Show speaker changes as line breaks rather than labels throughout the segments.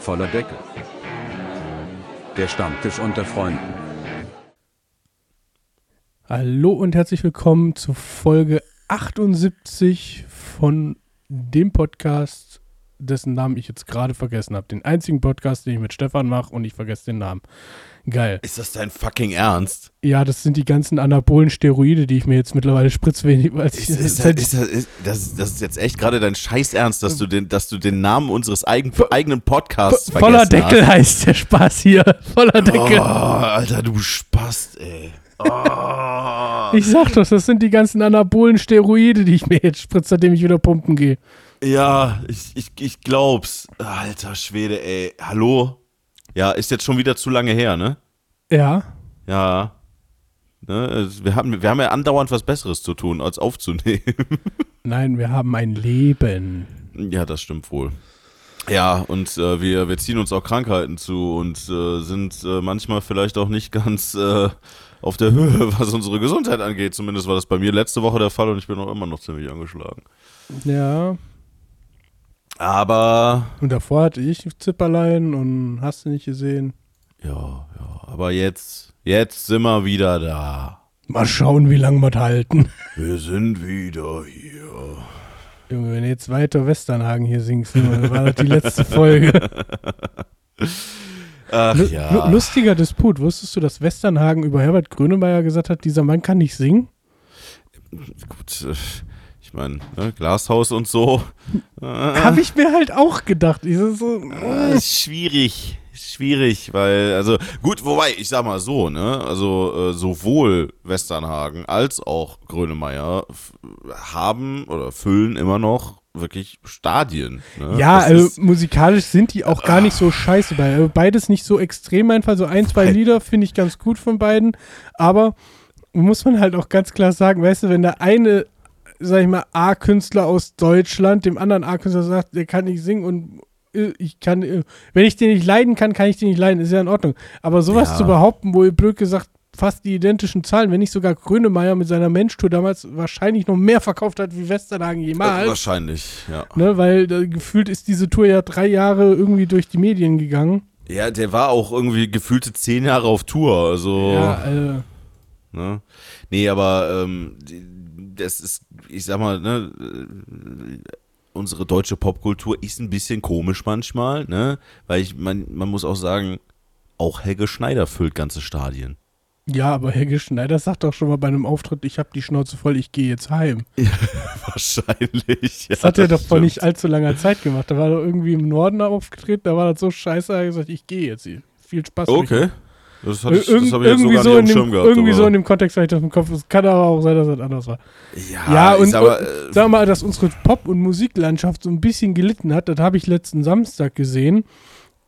voller Deckel. Der Stammtisch unter Freunden.
Hallo und herzlich willkommen zu Folge 78 von dem Podcast, dessen Namen ich jetzt gerade vergessen habe. Den einzigen Podcast, den ich mit Stefan mache und ich vergesse den Namen. Geil.
Ist das dein fucking Ernst?
Ja, das sind die ganzen anabolen Steroide, die ich mir jetzt mittlerweile spritze, weil ich
Ist, ist,
seit-
ist, ist, das, das ist jetzt echt gerade dein Scheiß Ernst, dass du den, dass du den Namen unseres eigen, eigenen Podcasts
voller
vergessen
Deckel heißt der Spaß hier. Voller
Hast.
Deckel.
Oh, Alter, du Spast, ey. Oh.
Ich sag doch, das sind die ganzen anabolen Steroide, die ich mir jetzt spritze, seitdem ich wieder pumpen gehe.
Ja, ich, ich, ich glaub's. Alter Schwede, ey. Hallo? Ja, ist jetzt schon wieder zu lange her, ne?
Ja.
Ja. Ne? Wir, haben, wir haben ja andauernd was Besseres zu tun, als aufzunehmen.
Nein, wir haben ein Leben.
Ja, das stimmt wohl. Ja, und äh, wir, wir ziehen uns auch Krankheiten zu und äh, sind äh, manchmal vielleicht auch nicht ganz äh, auf der Höhe, was unsere Gesundheit angeht. Zumindest war das bei mir letzte Woche der Fall und ich bin auch immer noch ziemlich angeschlagen.
Ja.
Aber,
Und davor hatte ich Zipperlein und hast du nicht gesehen.
ja, ja, aber jetzt, jetzt sind wir wieder da.
Mal schauen, wie lange wir das halten.
Wir sind wieder hier.
Junge, wenn du jetzt weiter Westernhagen hier singst, dann war das die letzte Folge.
Ach
Lu-
ja.
lu- Lustiger Disput. Wusstest du, dass Westernhagen über Herbert Grönemeyer gesagt hat, dieser Mann kann nicht singen?
Gut, äh, ich meine, ne, Glashaus und so. Äh,
Habe ich mir halt auch gedacht. Ich so,
Äh, ist schwierig. Schwierig, weil, also, gut, wobei, ich sag mal so, ne, also, äh, sowohl Westernhagen als auch Grönemeyer haben oder füllen immer noch wirklich Stadien. Ne?
ja, also
ist-
musikalisch sind die auch gar nicht so scheiße bei. Also beides nicht so extrem einfach. So ein, zwei Lieder finde ich ganz gut von beiden. Aber muss man halt auch ganz klar sagen, weißt du, wenn der eine, sag ich mal, A-Künstler aus Deutschland dem anderen A-Künstler sagt, der kann nicht singen und äh, ich kann, äh, wenn ich den nicht leiden kann, kann ich den nicht leiden, ist ja in Ordnung. Aber sowas
Ja.
zu behaupten, wo ihr blöd gesagt fast die identischen Zahlen, wenn nicht sogar Grönemeyer mit seiner Mensch-Tour damals wahrscheinlich noch mehr verkauft hat wie Westernhagen jemals.
wahrscheinlich, ja.
Ne, weil äh, gefühlt ist diese Tour ja drei Jahre irgendwie durch die Medien gegangen.
Ja, der war auch irgendwie gefühlte zehn Jahre auf Tour, also.
Ja, äh,
Ne? Nee, aber ähm, die- das ist, ich sag mal, ne, unsere deutsche Popkultur ist ein bisschen komisch manchmal, ne? Weil ich, man, man muss auch sagen, auch Helge Schneider füllt ganze Stadien.
ja, aber Helge Schneider sagt doch schon mal bei einem Auftritt, ich habe die Schnauze voll, ich gehe jetzt heim.
Wahrscheinlich.
Das hat er doch vor
stimmt.
nicht allzu langer Zeit gemacht. Da war er irgendwie im Norden aufgetreten, da war das so scheiße, er hat gesagt, ich gehe jetzt. hier. Viel Spaß.
Okay. Das, hatte ich,
Irg
das habe ich jetzt
irgendwie so in
dem gehabt.
irgendwie so in dem Kontext habe ich das im Kopf. Es kann aber auch sein, dass das anders war.
ja,
Ja, und,
ist aber,
und
äh,
sag mal, dass unsere Pop- und Musiklandschaft so ein bisschen gelitten hat, das habe ich letzten Samstag gesehen.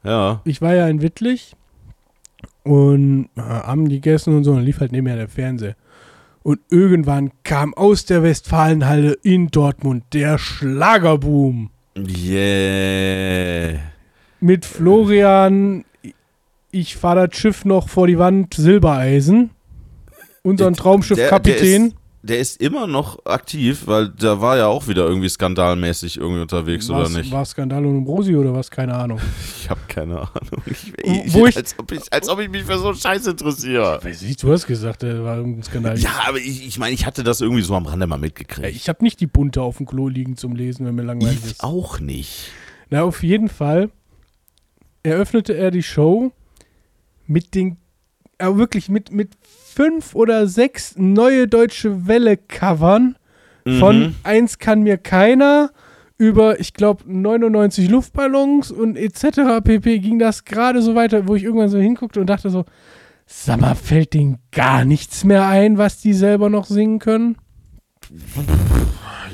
ja.
ich war ja in Wittlich und äh, haben gegessen und so und lief halt nebenher der Fernseher. Und irgendwann kam aus der Westfalenhalle in Dortmund der Schlagerboom.
Yeah.
Mit Florian, ich fahre das Schiff noch vor die Wand, Silbereisen. Unseren
Der-
Traumschiffkapitän.
Der ist, der ist immer noch aktiv, weil da war ja auch wieder irgendwie skandalmäßig irgendwie unterwegs, oder
Was-
nicht?
War Skandal und Rosi oder was? Keine Ahnung.
Ich habe keine Ahnung. Ich,
Wo ich-
als, ob ich, als ob ich mich für so einen Scheiß interessiere.
Weiß ich, du hast gesagt, der war irgendein Skandal.
Ja, aber ich, ich meine, ich hatte das irgendwie so am Rande mal mitgekriegt.
Ich habe nicht die Bunte auf dem Klo liegen zum Lesen, wenn mir langweilig
Ich
ist.
auch nicht.
Na, auf jeden Fall eröffnete er die Show mit den, äh, wirklich mit, mit fünf oder sechs neue deutsche Welle-Covern von
Mhm.
Eins kann mir keiner über, ich glaube, 99 Luftballons und etc. pp. ging das gerade so weiter, wo ich irgendwann so hinguckte und dachte so, sag mal, fällt denen gar nichts mehr ein, was die selber noch singen können?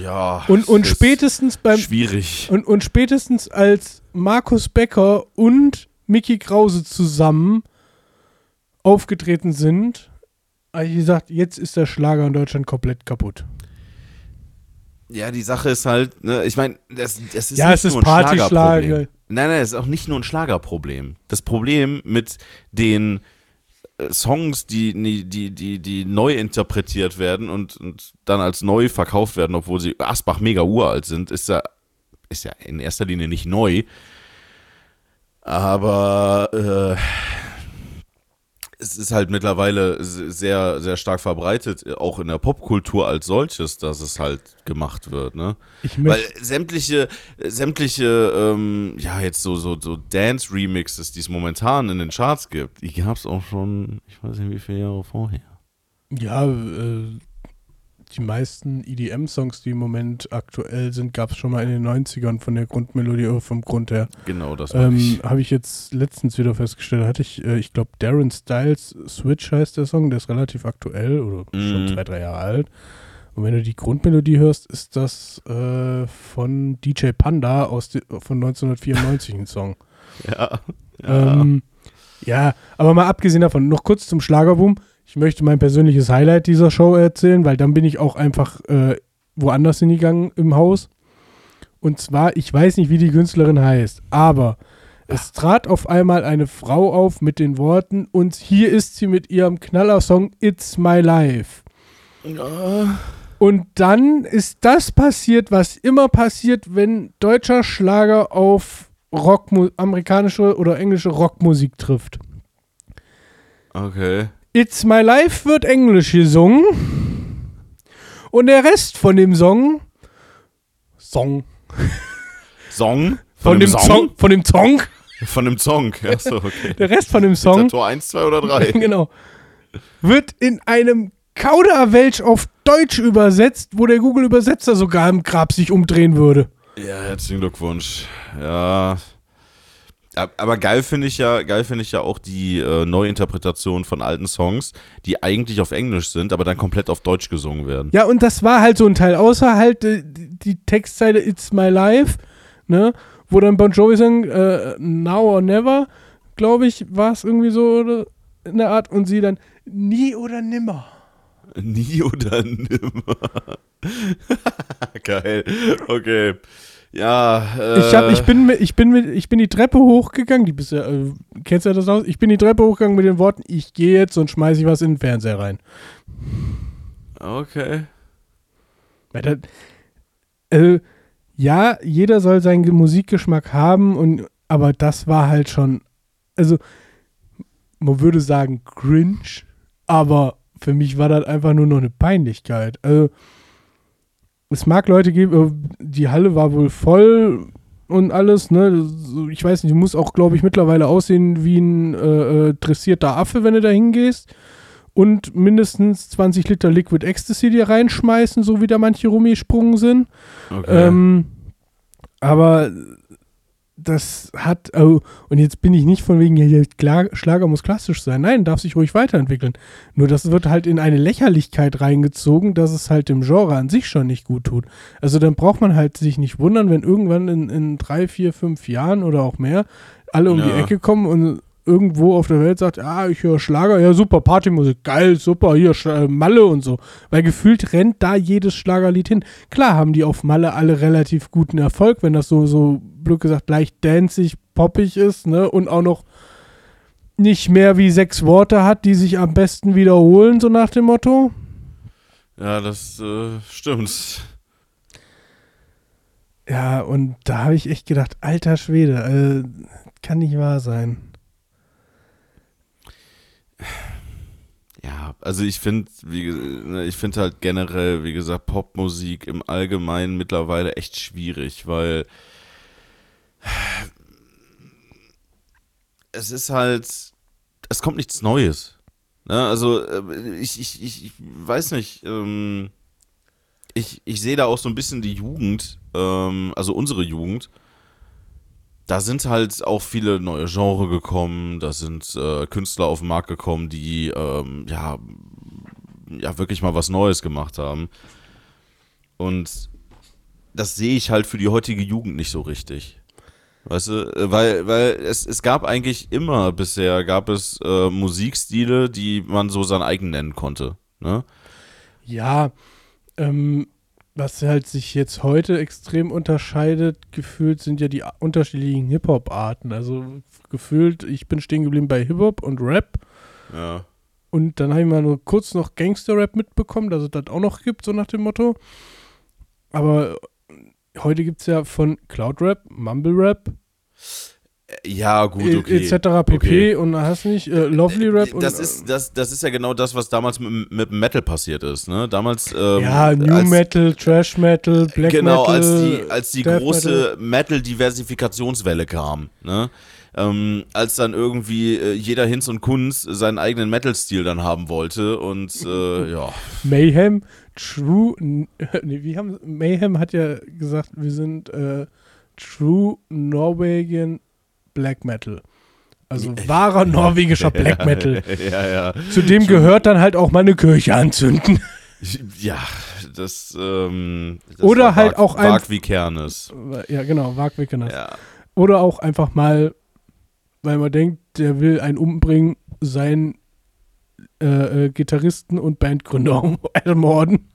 Ja.
Und, und spätestens beim,
Schwierig.
Und, und spätestens als Markus Becker und Mickey Krause zusammen aufgetreten sind, habe ich gesagt, jetzt ist der Schlager in Deutschland komplett kaputt.
Ja, die Sache ist halt, ne, ich meine, das, das ist
Ja,
nicht
es ist
nur ein
Partyschlager.
Schlagerproblem. Nein, nein, es ist auch nicht nur ein Schlagerproblem. Das Problem mit den äh, Songs, die, die, die, die, die neu interpretiert werden und, und dann als neu verkauft werden, obwohl sie Asbach mega uralt sind, ist ja, ist ja in erster Linie nicht neu. Aber äh, es ist halt mittlerweile sehr, sehr stark verbreitet, auch in der Popkultur als solches, dass es halt gemacht wird, ne? Weil sämtliche, sämtliche, ähm, ja, jetzt so, so, so Dance-Remixes, die es momentan in den Charts gibt, die gab es auch schon, ich weiß nicht, wie viele Jahre vorher.
ja, äh, die meisten EDM-Songs, die im Moment aktuell sind, gab es schon mal in den 90ern von der Grundmelodie oder vom Grund her.
Genau, das
Ähm,
ich.
Habe ich jetzt letztens wieder festgestellt, hatte ich, äh, ich glaube, Darren Styles Switch heißt der Song, der ist relativ aktuell oder schon
Mhm.
zwei, drei Jahre alt. Und wenn du die Grundmelodie hörst, ist das äh, von DJ Panda aus de, von 1994 ein Song.
Ja.
Ja. Ähm, ja, aber mal abgesehen davon, noch kurz zum Schlagerboom. Ich möchte mein persönliches Highlight dieser Show erzählen, weil dann bin ich auch einfach äh, woanders hingegangen im Haus. Und zwar, ich weiß nicht, wie die Künstlerin heißt, aber es trat auf einmal eine Frau auf mit den Worten und hier ist sie mit ihrem Knallersong It's My Life. Und dann ist das passiert, was immer passiert, wenn deutscher Schlager auf Rockmu amerikanische oder englische Rockmusik trifft.
Okay.
It's My Life wird englisch gesungen und der Rest von dem Song Song
Song?
von, dem Song? von dem Song
Von dem Song. Achso, okay.
der Rest von dem Song
Tor 1, 2 oder 3?
genau wird in einem Kauderwelsch auf Deutsch übersetzt, wo der Google Übersetzer sogar im Grab sich umdrehen würde.
Ja, herzlichen Glückwunsch. Ja. Ab- Aber geil finde ich ja, geil finde ich ja auch die äh, Neuinterpretation von alten Songs, die eigentlich auf Englisch sind, aber dann komplett auf Deutsch gesungen werden.
Ja, und das war halt so ein Teil, außer halt äh, die, Textzeile It's My Life, ne, wo dann Bon Jovi sang, äh, Now or Never, glaube ich, war es irgendwie so in der Art, und sie dann Nie oder Nimmer.
Nie oder nimmer. geil. Okay. Ja, äh,
Ich, hab, ich, bin, mit, ich, bin ich bin die Treppe hochgegangen, die bist ja, äh, kennst du das aus? Ich bin die Treppe hochgegangen mit den Worten, ich gehe jetzt und schmeiße ich was in den Fernseher rein.
Okay.
Weil das, äh, ja, jeder soll seinen Ge- Musikgeschmack haben, und, aber das war halt schon, also man würde sagen cringe, aber für mich war das einfach nur noch eine Peinlichkeit. Also, es mag Leute geben, äh, die Halle war wohl voll und alles, ne? Ich weiß nicht, du musst auch, glaube ich, mittlerweile aussehen wie ein äh, äh, dressierter Affe, wenn du da hingehst. Und mindestens 20 Liter Liquid Ecstasy dir reinschmeißen, so wie da manche rumgesprungen sind.
Okay.
Ähm, aber das hat, oh, und jetzt bin ich nicht von wegen, ja, Kla- Schlager muss klassisch sein. Nein, darf sich ruhig weiterentwickeln. Nur das wird halt in eine Lächerlichkeit reingezogen, dass es halt dem Genre an sich schon nicht gut tut. Also dann braucht man halt sich nicht wundern, wenn irgendwann in, in drei, vier, fünf Jahren oder auch mehr alle um die
Ja.
Ecke kommen und irgendwo auf der Welt sagt, ah, ich höre Schlager, ja super, Partymusik, geil, super, hier äh, Malle und so. Weil gefühlt rennt da jedes Schlagerlied hin. Klar haben die auf Malle alle relativ guten Erfolg, wenn das so, so blöd gesagt, leicht danzig, poppig ist, ne, und auch noch nicht mehr wie sechs Worte hat, die sich am besten wiederholen, so nach dem Motto.
ja, das äh, stimmt.
Ja, und da habe ich echt gedacht, alter Schwede, äh, kann nicht wahr sein.
Ja, also ich finde, ne, ich finde halt generell, wie gesagt, Popmusik im Allgemeinen mittlerweile echt schwierig, weil es ist halt, es kommt nichts Neues. Ne? Also äh, ich, ich, ich, ich weiß nicht, ähm, ich, ich sehe da auch so ein bisschen die Jugend, ähm, also unsere Jugend. Da sind halt auch viele neue Genre gekommen, da sind äh, Künstler auf den Markt gekommen, die ähm, ja, ja wirklich mal was Neues gemacht haben. Und das sehe ich halt für die heutige Jugend nicht so richtig. Weißt du, äh, weil, weil es, es gab eigentlich immer bisher, gab es äh, Musikstile, die man so sein eigen nennen konnte. Ne?
Ja, ähm, was halt sich jetzt heute extrem unterscheidet, gefühlt sind ja die unterschiedlichen Hip-Hop-Arten. Also gefühlt, ich bin stehen geblieben bei Hip-Hop und Rap.
Ja.
Und dann habe ich mal nur kurz noch Gangster-Rap mitbekommen, dass es das auch noch gibt, so nach dem Motto. Aber heute gibt es ja von Cloud-Rap, Mumble-Rap.
Ja, gut,
e-
okay.
etc. pp.
Okay.
und hast nicht äh, Lovely Rap und
Das ist, das, das ist ja genau das, was damals mit, mit Metal passiert ist. Ne? Damals. Ähm,
ja New
als,
Metal, Trash Metal, Black
genau,
Metal.
als die, als die
Death
große Metal-Diversifikationswelle kam. Ne? Ähm, als dann irgendwie äh, jeder Hinz und Kunz seinen eigenen Metal-Stil dann haben wollte und äh, ja.
Mayhem, True, nee, wie haben Mayhem hat ja gesagt, wir sind äh, True Norwegian Black Metal. Also wahrer norwegischer Black Metal.
ja, ja.
Zu dem gehört dann halt auch mal eine Kirche anzünden.
Ja, das. Ähm, das
Oder halt
Wag-
auch ein-
Wag wie Kernes.
ja, genau, Wagwickener.
Ja.
Oder auch einfach mal, weil man denkt, der will einen umbringen, seinen äh, äh, Gitarristen und Bandgründer ermorden.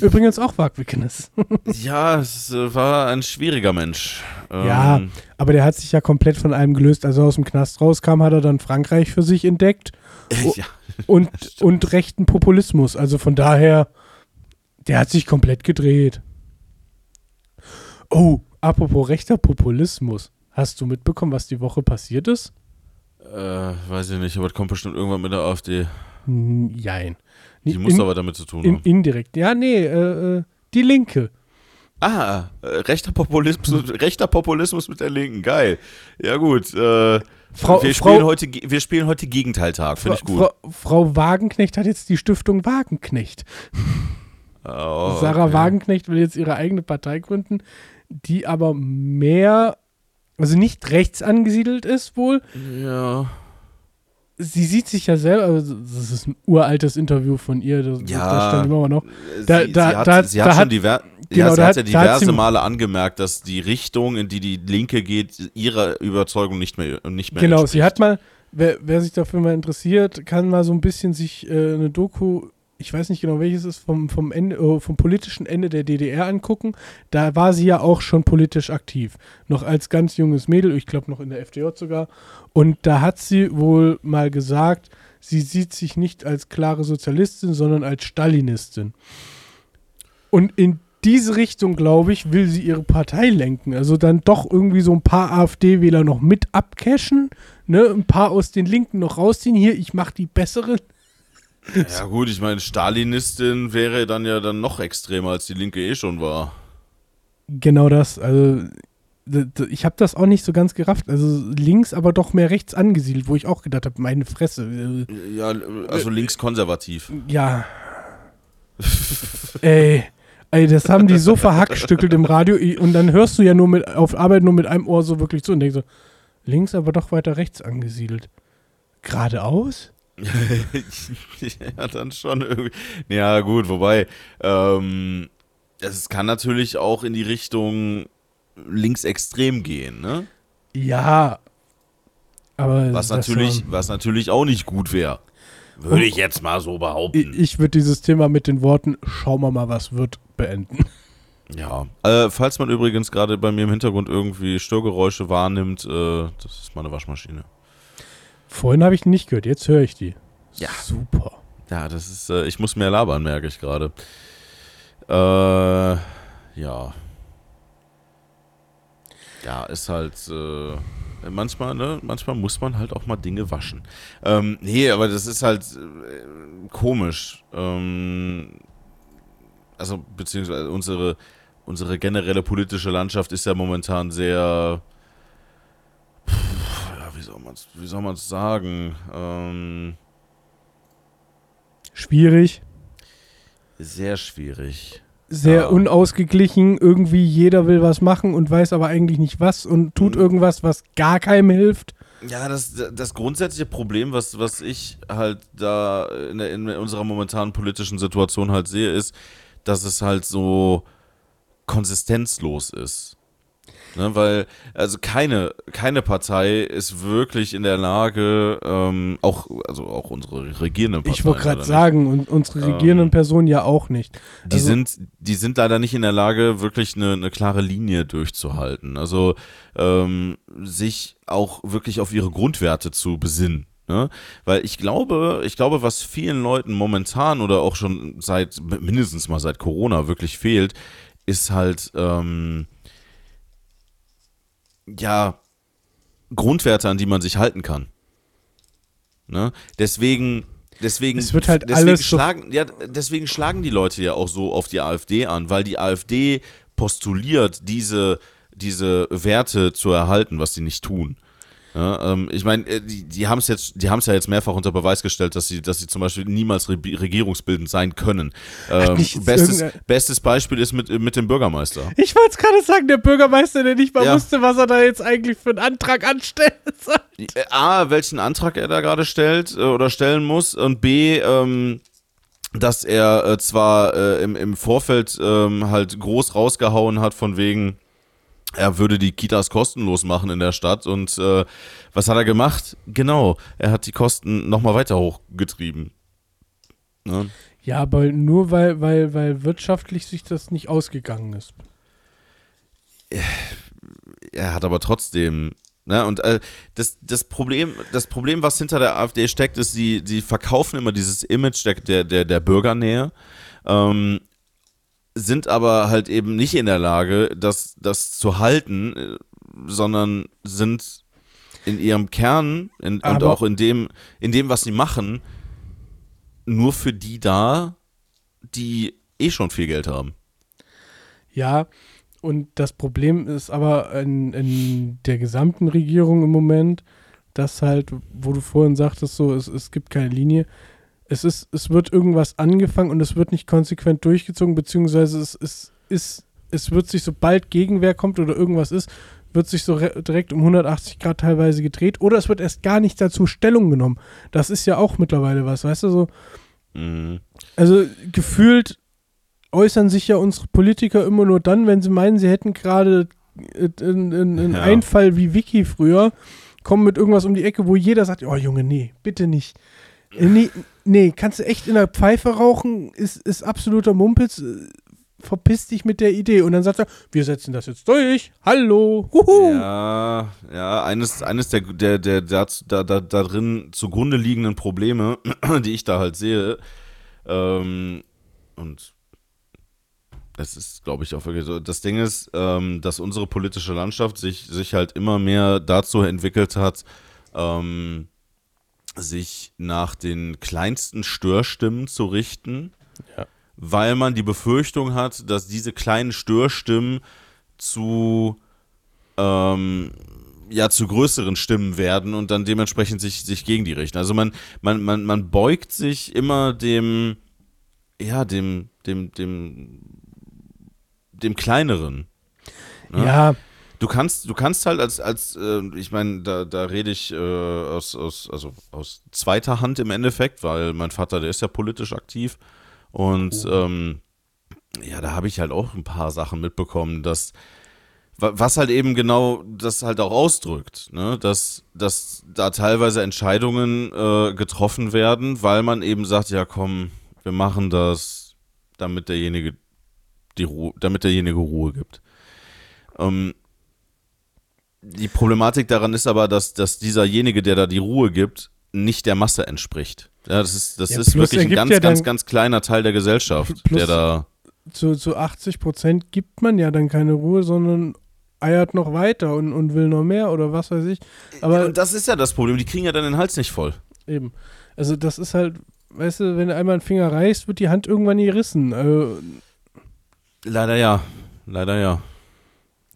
Übrigens auch Wagwickenes.
Ja, es äh, war ein schwieriger Mensch. Ähm,
Ja, aber der hat sich ja komplett von allem gelöst. Als er aus dem Knast rauskam, hat er dann Frankreich für sich entdeckt
ja.
und, und rechten Populismus. Also von daher, der hat sich komplett gedreht. Oh, apropos rechter Populismus. Hast du mitbekommen, was die Woche passiert ist?
Äh, weiß ich nicht, aber es kommt bestimmt irgendwann mit der AfD.
Hm, Jein.
Die
In-
muss aber damit zu tun
in,
haben.
indirekt. Ja, nee, äh, äh, die Linke.
Ah, äh, rechter, Populismus, rechter Populismus mit der Linken, geil. Ja gut, äh,
Frau,
wir,
Frau,
spielen heute, ge- wir spielen heute Gegenteiltag, finde ich gut.
Frau, Frau Wagenknecht hat jetzt die Stiftung Wagenknecht.
Oh,
Sarah
okay.
Wagenknecht will jetzt ihre eigene Partei gründen, die aber mehr, also nicht rechts angesiedelt ist wohl.
Ja.
Sie sieht sich ja selber, also das ist ein uraltes Interview von ihr, das,
Ja.
das stand immer noch.
Sie,
Da-
sie
da-
hat,
da-
sie hat schon
hat-
diver
genau,
ja, sie hat
hat-
ja
hat
diverse
sie-
Male angemerkt, dass die Richtung, in die die Linke geht, ihrer Überzeugung nicht mehr, nicht mehr
Genau,
entspricht.
sie hat mal, wer, wer sich dafür mal interessiert, kann mal so ein bisschen sich äh, eine Doku, ich weiß nicht genau welches ist, vom, vom, Ende, äh, vom politischen Ende der DDR angucken. Da war sie ja auch schon politisch aktiv. Noch als ganz junges Mädel, ich glaube noch in der FDJ sogar. Und da hat sie wohl mal gesagt, sie sieht sich nicht als klare Sozialistin, sondern als Stalinistin. Und in diese Richtung, glaube ich, will sie ihre Partei lenken. Also dann doch irgendwie so ein paar AfD-Wähler noch mit abcashen, ne? ein paar aus den Linken noch rausziehen. Hier, ich mache die besseren.
Ja gut, ich meine, Stalinistin wäre dann ja dann noch extremer, als die Linke eh schon war.
Genau das. Also ich habe das auch nicht so ganz gerafft. Also links, aber doch mehr rechts angesiedelt, wo ich auch gedacht habe, meine Fresse. äh,
Ja, also linkskonservativ.
Ja. ey, ey, das haben die so verhackstückelt im Radio und dann hörst du ja nur mit auf Arbeit nur mit einem Ohr so wirklich zu und denkst so, links, aber doch weiter rechts angesiedelt. Geradeaus?
ja, dann schon irgendwie. Ja, gut, wobei, ähm, es kann natürlich auch in die Richtung linksextrem gehen, ne?
Ja. Aber
Was natürlich,
war-
was natürlich auch nicht gut wäre. Würde ich jetzt mal so behaupten.
ich, ich würde dieses Thema mit den Worten, schauen wir mal, was wird, beenden.
Ja. Äh, falls man übrigens gerade bei mir im Hintergrund irgendwie Störgeräusche wahrnimmt, äh, das ist meine Waschmaschine.
Vorhin habe ich nicht gehört, jetzt höre ich die.
Ja.
Super.
Ja, das ist, äh, ich muss mehr labern, merke ich gerade. Äh, ja. Ja, ist halt, äh, manchmal, ne, manchmal muss man halt auch mal Dinge waschen. Ähm, nee, aber das ist halt äh, komisch. Ähm, also, beziehungsweise unsere, unsere generelle politische Landschaft ist ja momentan sehr, pff, ja, wie soll man wie soll man es sagen? Ähm,
Schwierig,
sehr schwierig.
sehr
Ja.
unausgeglichen. Irgendwie jeder will was machen und weiß aber eigentlich nicht was und tut
Mhm.
irgendwas, was gar keinem hilft.
Ja, das, das grundsätzliche Problem, was, was ich halt da in, der, in unserer momentanen politischen Situation halt sehe, ist, dass es halt so konsistenzlos ist. Ne, weil, also keine, keine Partei ist wirklich in der Lage, ähm, auch, also auch unsere regierenden Parteien.
Ich wollte gerade sagen, und unsere
Ähm,
regierenden Personen ja auch nicht.
Die,
Also-
sind, die sind leider nicht in der Lage, wirklich eine, eine klare Linie durchzuhalten. Also ähm, sich auch wirklich auf ihre Grundwerte zu besinnen. Ne? Weil ich glaube, ich glaube, was vielen Leuten momentan oder auch schon seit mindestens mal seit Corona wirklich fehlt, ist halt ähm, ja, Grundwerte, an die man sich halten kann. Ne? Deswegen, deswegen,
Es wird halt
deswegen
alles so-
schlagen, ja, deswegen schlagen die Leute ja auch so auf die AfD an, weil die AfD postuliert, diese, diese Werte zu erhalten, was sie nicht tun. Ja, ähm, ich meine, äh, die, die haben es jetzt, die haben es ja jetzt mehrfach unter Beweis gestellt, dass sie, dass sie zum Beispiel niemals re regierungsbildend sein können. Ähm, bestes,
irgendein-
bestes Beispiel ist mit, mit dem Bürgermeister.
Ich wollte es gerade sagen, der Bürgermeister, der nicht mal
Ja.
wusste, was er da jetzt eigentlich für einen Antrag anstellen soll.
Äh, A, welchen Antrag er da gerade stellt äh, oder stellen muss und B, ähm, dass er äh, zwar äh, im, im Vorfeld ähm, halt groß rausgehauen hat von wegen, er würde die Kitas kostenlos machen in der Stadt und äh, was hat er gemacht? Genau, er hat die Kosten nochmal weiter hochgetrieben. Ne?
Ja, aber nur weil, weil, weil wirtschaftlich sich das nicht ausgegangen ist.
er hat aber trotzdem, ne, und äh, das, das Problem, das Problem, was hinter der AfD steckt, ist, sie, sie verkaufen immer dieses Image der, der, der, Bürgernähe, ähm, sind aber halt eben nicht in der Lage, das, das zu halten, äh, sondern sind in ihrem Kern in, und auch in dem, in dem, was sie machen, nur für die da, die eh schon viel Geld haben.
Ja, und das Problem ist aber in, in der gesamten Regierung im Moment, dass halt, wo du vorhin sagtest, so, es, es gibt keine Linie. Es ist, es wird irgendwas angefangen und es wird nicht konsequent durchgezogen, beziehungsweise es, es, ist, es wird sich, sobald Gegenwehr kommt oder irgendwas ist, wird sich so re- direkt um 180 Grad teilweise gedreht oder es wird erst gar nicht dazu Stellung genommen. Das ist ja auch mittlerweile was, weißt du, so.
Mhm.
Also gefühlt äußern sich ja unsere Politiker immer nur dann, wenn sie meinen, sie hätten gerade äh, einen einen
Ja.
Einfall wie Vicky früher, kommen mit irgendwas um die Ecke, wo jeder sagt, oh Junge, nee, bitte nicht. Äh, Nee, nee, kannst du echt in der Pfeife rauchen, ist, ist absoluter Mumpitz, äh, verpiss dich mit der Idee. Und dann sagt er, wir setzen das jetzt durch, hallo, huhu.
Ja, ja, eines, eines der, der, der, der da, da, da drin zugrunde liegenden Probleme, die ich da halt sehe, ähm, und das ist, glaube ich, auch wirklich so. Das Ding ist, ähm, dass unsere politische Landschaft sich, sich halt immer mehr dazu entwickelt hat, ähm, sich nach den kleinsten Störstimmen zu richten,
Ja.
weil man die Befürchtung hat, dass diese kleinen Störstimmen zu ähm, ja zu größeren Stimmen werden und dann dementsprechend sich, sich gegen die richten. Also man, man, man, man beugt sich immer dem, ja, dem, dem, dem, dem kleineren. ne?
Ja,
Du kannst, du kannst halt als, als äh, ich meine, da, da rede ich äh, aus, aus, also aus zweiter Hand im Endeffekt, weil mein Vater, der ist ja politisch aktiv. Und ähm, ja, da habe ich halt auch ein paar Sachen mitbekommen, dass wa- was halt eben genau das halt auch ausdrückt, ne? dass, dass da teilweise Entscheidungen äh, getroffen werden, weil man eben sagt, ja komm, wir machen das, damit derjenige die Ruhe, damit derjenige Ruhe gibt. Ähm, die Problematik daran ist aber, dass, dass dieserjenige, der da die Ruhe gibt, nicht der Masse entspricht. Ja, das ist, das
Ja,
ist wirklich ein ganz,
ja
ganz, ganz kleiner Teil der Gesellschaft, der da.
zu, zu 80 Prozent gibt man ja dann keine Ruhe, sondern eiert noch weiter und, und will noch mehr oder was weiß ich. Aber
und das ist ja das Problem, die kriegen ja dann den Hals nicht voll.
Eben. Also das ist halt, weißt du, wenn du einmal einen Finger reißt, wird die Hand irgendwann gerissen. Also
Leider ja. Leider ja.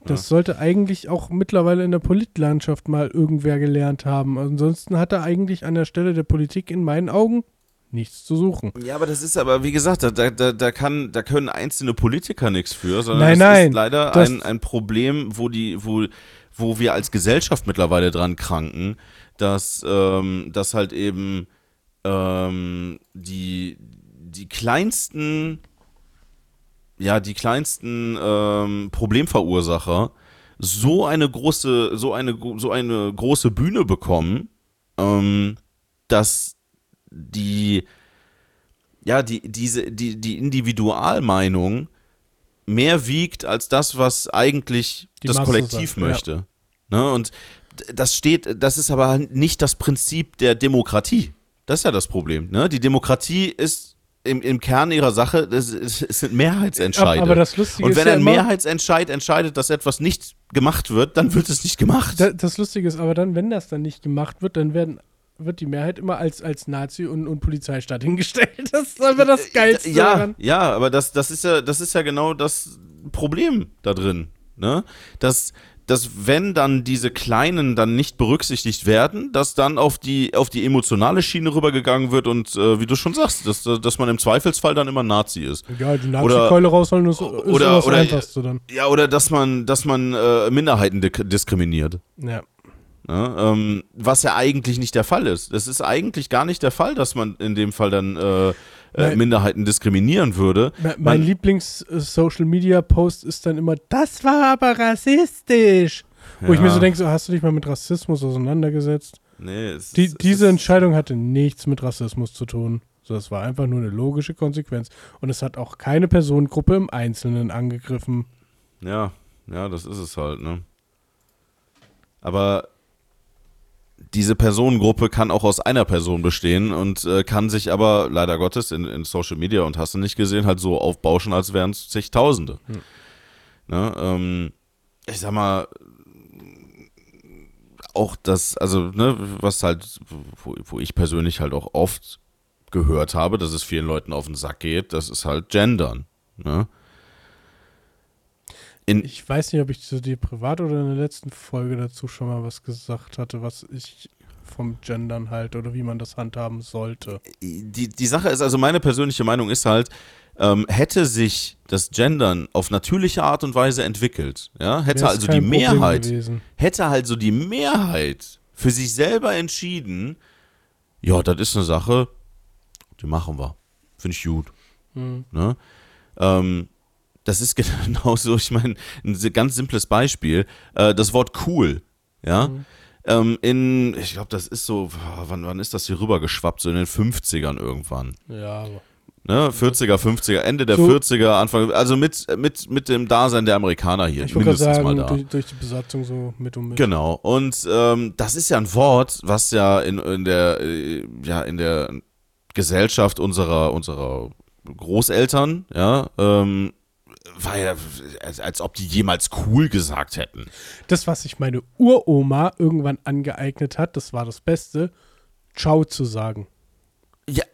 Das sollte eigentlich auch mittlerweile in der Politlandschaft mal irgendwer gelernt haben. Ansonsten hat er eigentlich an der Stelle der Politik in meinen Augen nichts zu suchen.
Ja, aber das ist aber, wie gesagt, da, da, da, kann, da können einzelne Politiker nichts für, sondern
Nein,
das
nein,
ist leider
das-
ein, ein Problem, wo die, wo, wo wir als Gesellschaft mittlerweile dran kranken, dass, ähm, dass halt eben ähm, die, die kleinsten, ja, die kleinsten ähm, Problemverursacher so eine große, so eine, so eine große Bühne bekommen, ähm, dass die, ja, die, diese, die, die Individualmeinung mehr wiegt als das, was eigentlich
Die
das
Masse
Kollektiv
sagt, ja.
möchte. Ne? Und das steht, das ist aber nicht das Prinzip der Demokratie. Das ist ja das Problem. Ne? Die Demokratie ist im, im Kern ihrer Sache, das, es sind Mehrheitsentscheide.
Aber das Lustige
Und
ist
wenn
ja
ein
immer-
Mehrheitsentscheid entscheidet, dass etwas nicht gemacht wird, dann wird es nicht gemacht.
Da, das Lustige ist aber dann, wenn das dann nicht gemacht wird, dann werden, wird die Mehrheit immer als, als Nazi- und, und Polizeistaat hingestellt. Das ist einfach das Geilste
ja,
daran.
ja, aber das, das ist ja, das ist ja genau das Problem da drin, ne? Dass, dass wenn dann diese Kleinen dann nicht berücksichtigt werden, dass dann auf die, auf die emotionale Schiene rübergegangen wird und äh, wie du schon sagst, dass, dass man im Zweifelsfall dann immer Nazi ist.
Ja, die
Oder-
Nazi-Keule rausholen ist, ist
oder- oder-
Einfachste dann.
Ja, oder dass man, dass man äh, Minderheiten diskriminiert.
Ja.
Ne? Ähm, was ja eigentlich nicht der Fall ist. Es ist eigentlich gar nicht der Fall, dass man in dem Fall dann äh, äh. Minderheiten diskriminieren würde.
Me- Mein
Man-
Lieblings-Social-Media-Post ist dann immer, das war aber rassistisch. Wo ich mir
Ja.
so denke, so, hast du dich mal mit Rassismus auseinandergesetzt?
Nee, es,
Die,
es
diese
ist-
Entscheidung hatte nichts mit Rassismus zu tun. So, es war einfach nur eine logische Konsequenz. Und es hat auch keine Personengruppe im Einzelnen angegriffen.
Ja, ja, das ist es halt, ne? Aber diese Personengruppe kann auch aus einer Person bestehen und äh, kann sich aber leider Gottes in, in Social Media und hast du nicht gesehen, halt so aufbauschen, als wären es zigtausende. Ne, ähm, ich sag mal, auch das, also, ne, was halt, wo, wo ich persönlich halt auch oft gehört habe, dass es vielen Leuten auf den Sack geht, das ist halt Gendern. Ne? In,
Ich weiß nicht, ob ich zu dir privat oder in der letzten Folge dazu schon mal was gesagt hatte, was ich vom Gendern halt oder wie man das handhaben sollte.
die, die Sache ist, also meine persönliche Meinung ist halt, ähm, hätte sich das Gendern auf natürliche Art und Weise entwickelt, ja, hätte also die Mehrheit, hätte halt so die Mehrheit für sich selber entschieden, ja, das ist eine Sache, die machen wir. Finde ich gut.
Hm.
Ne? Ähm, das ist genauso, ich meine, ein ganz simples Beispiel, äh, das Wort cool, ja.
Mhm.
Ähm, in, ich glaube, das ist so, wann, wann ist das hier rübergeschwappt? So in den 50ern irgendwann.
Ja, aber.
Ne? 40er, 50er, Ende der
So-
40er, Anfang, also mit, mit, mit dem Dasein der Amerikaner hier,
Ich
mindestens mal
sagen,
da.
durch, durch die Besatzung so mit und mit.
Genau. Und ähm, das ist ja ein Wort, was ja in, in der äh, ja in der Gesellschaft unserer unserer Großeltern, ja, ähm, war ja als, als ob die jemals cool gesagt hätten.
Das, was sich meine Uroma irgendwann angeeignet hat, das war das Beste, Ciao zu sagen.
Ja,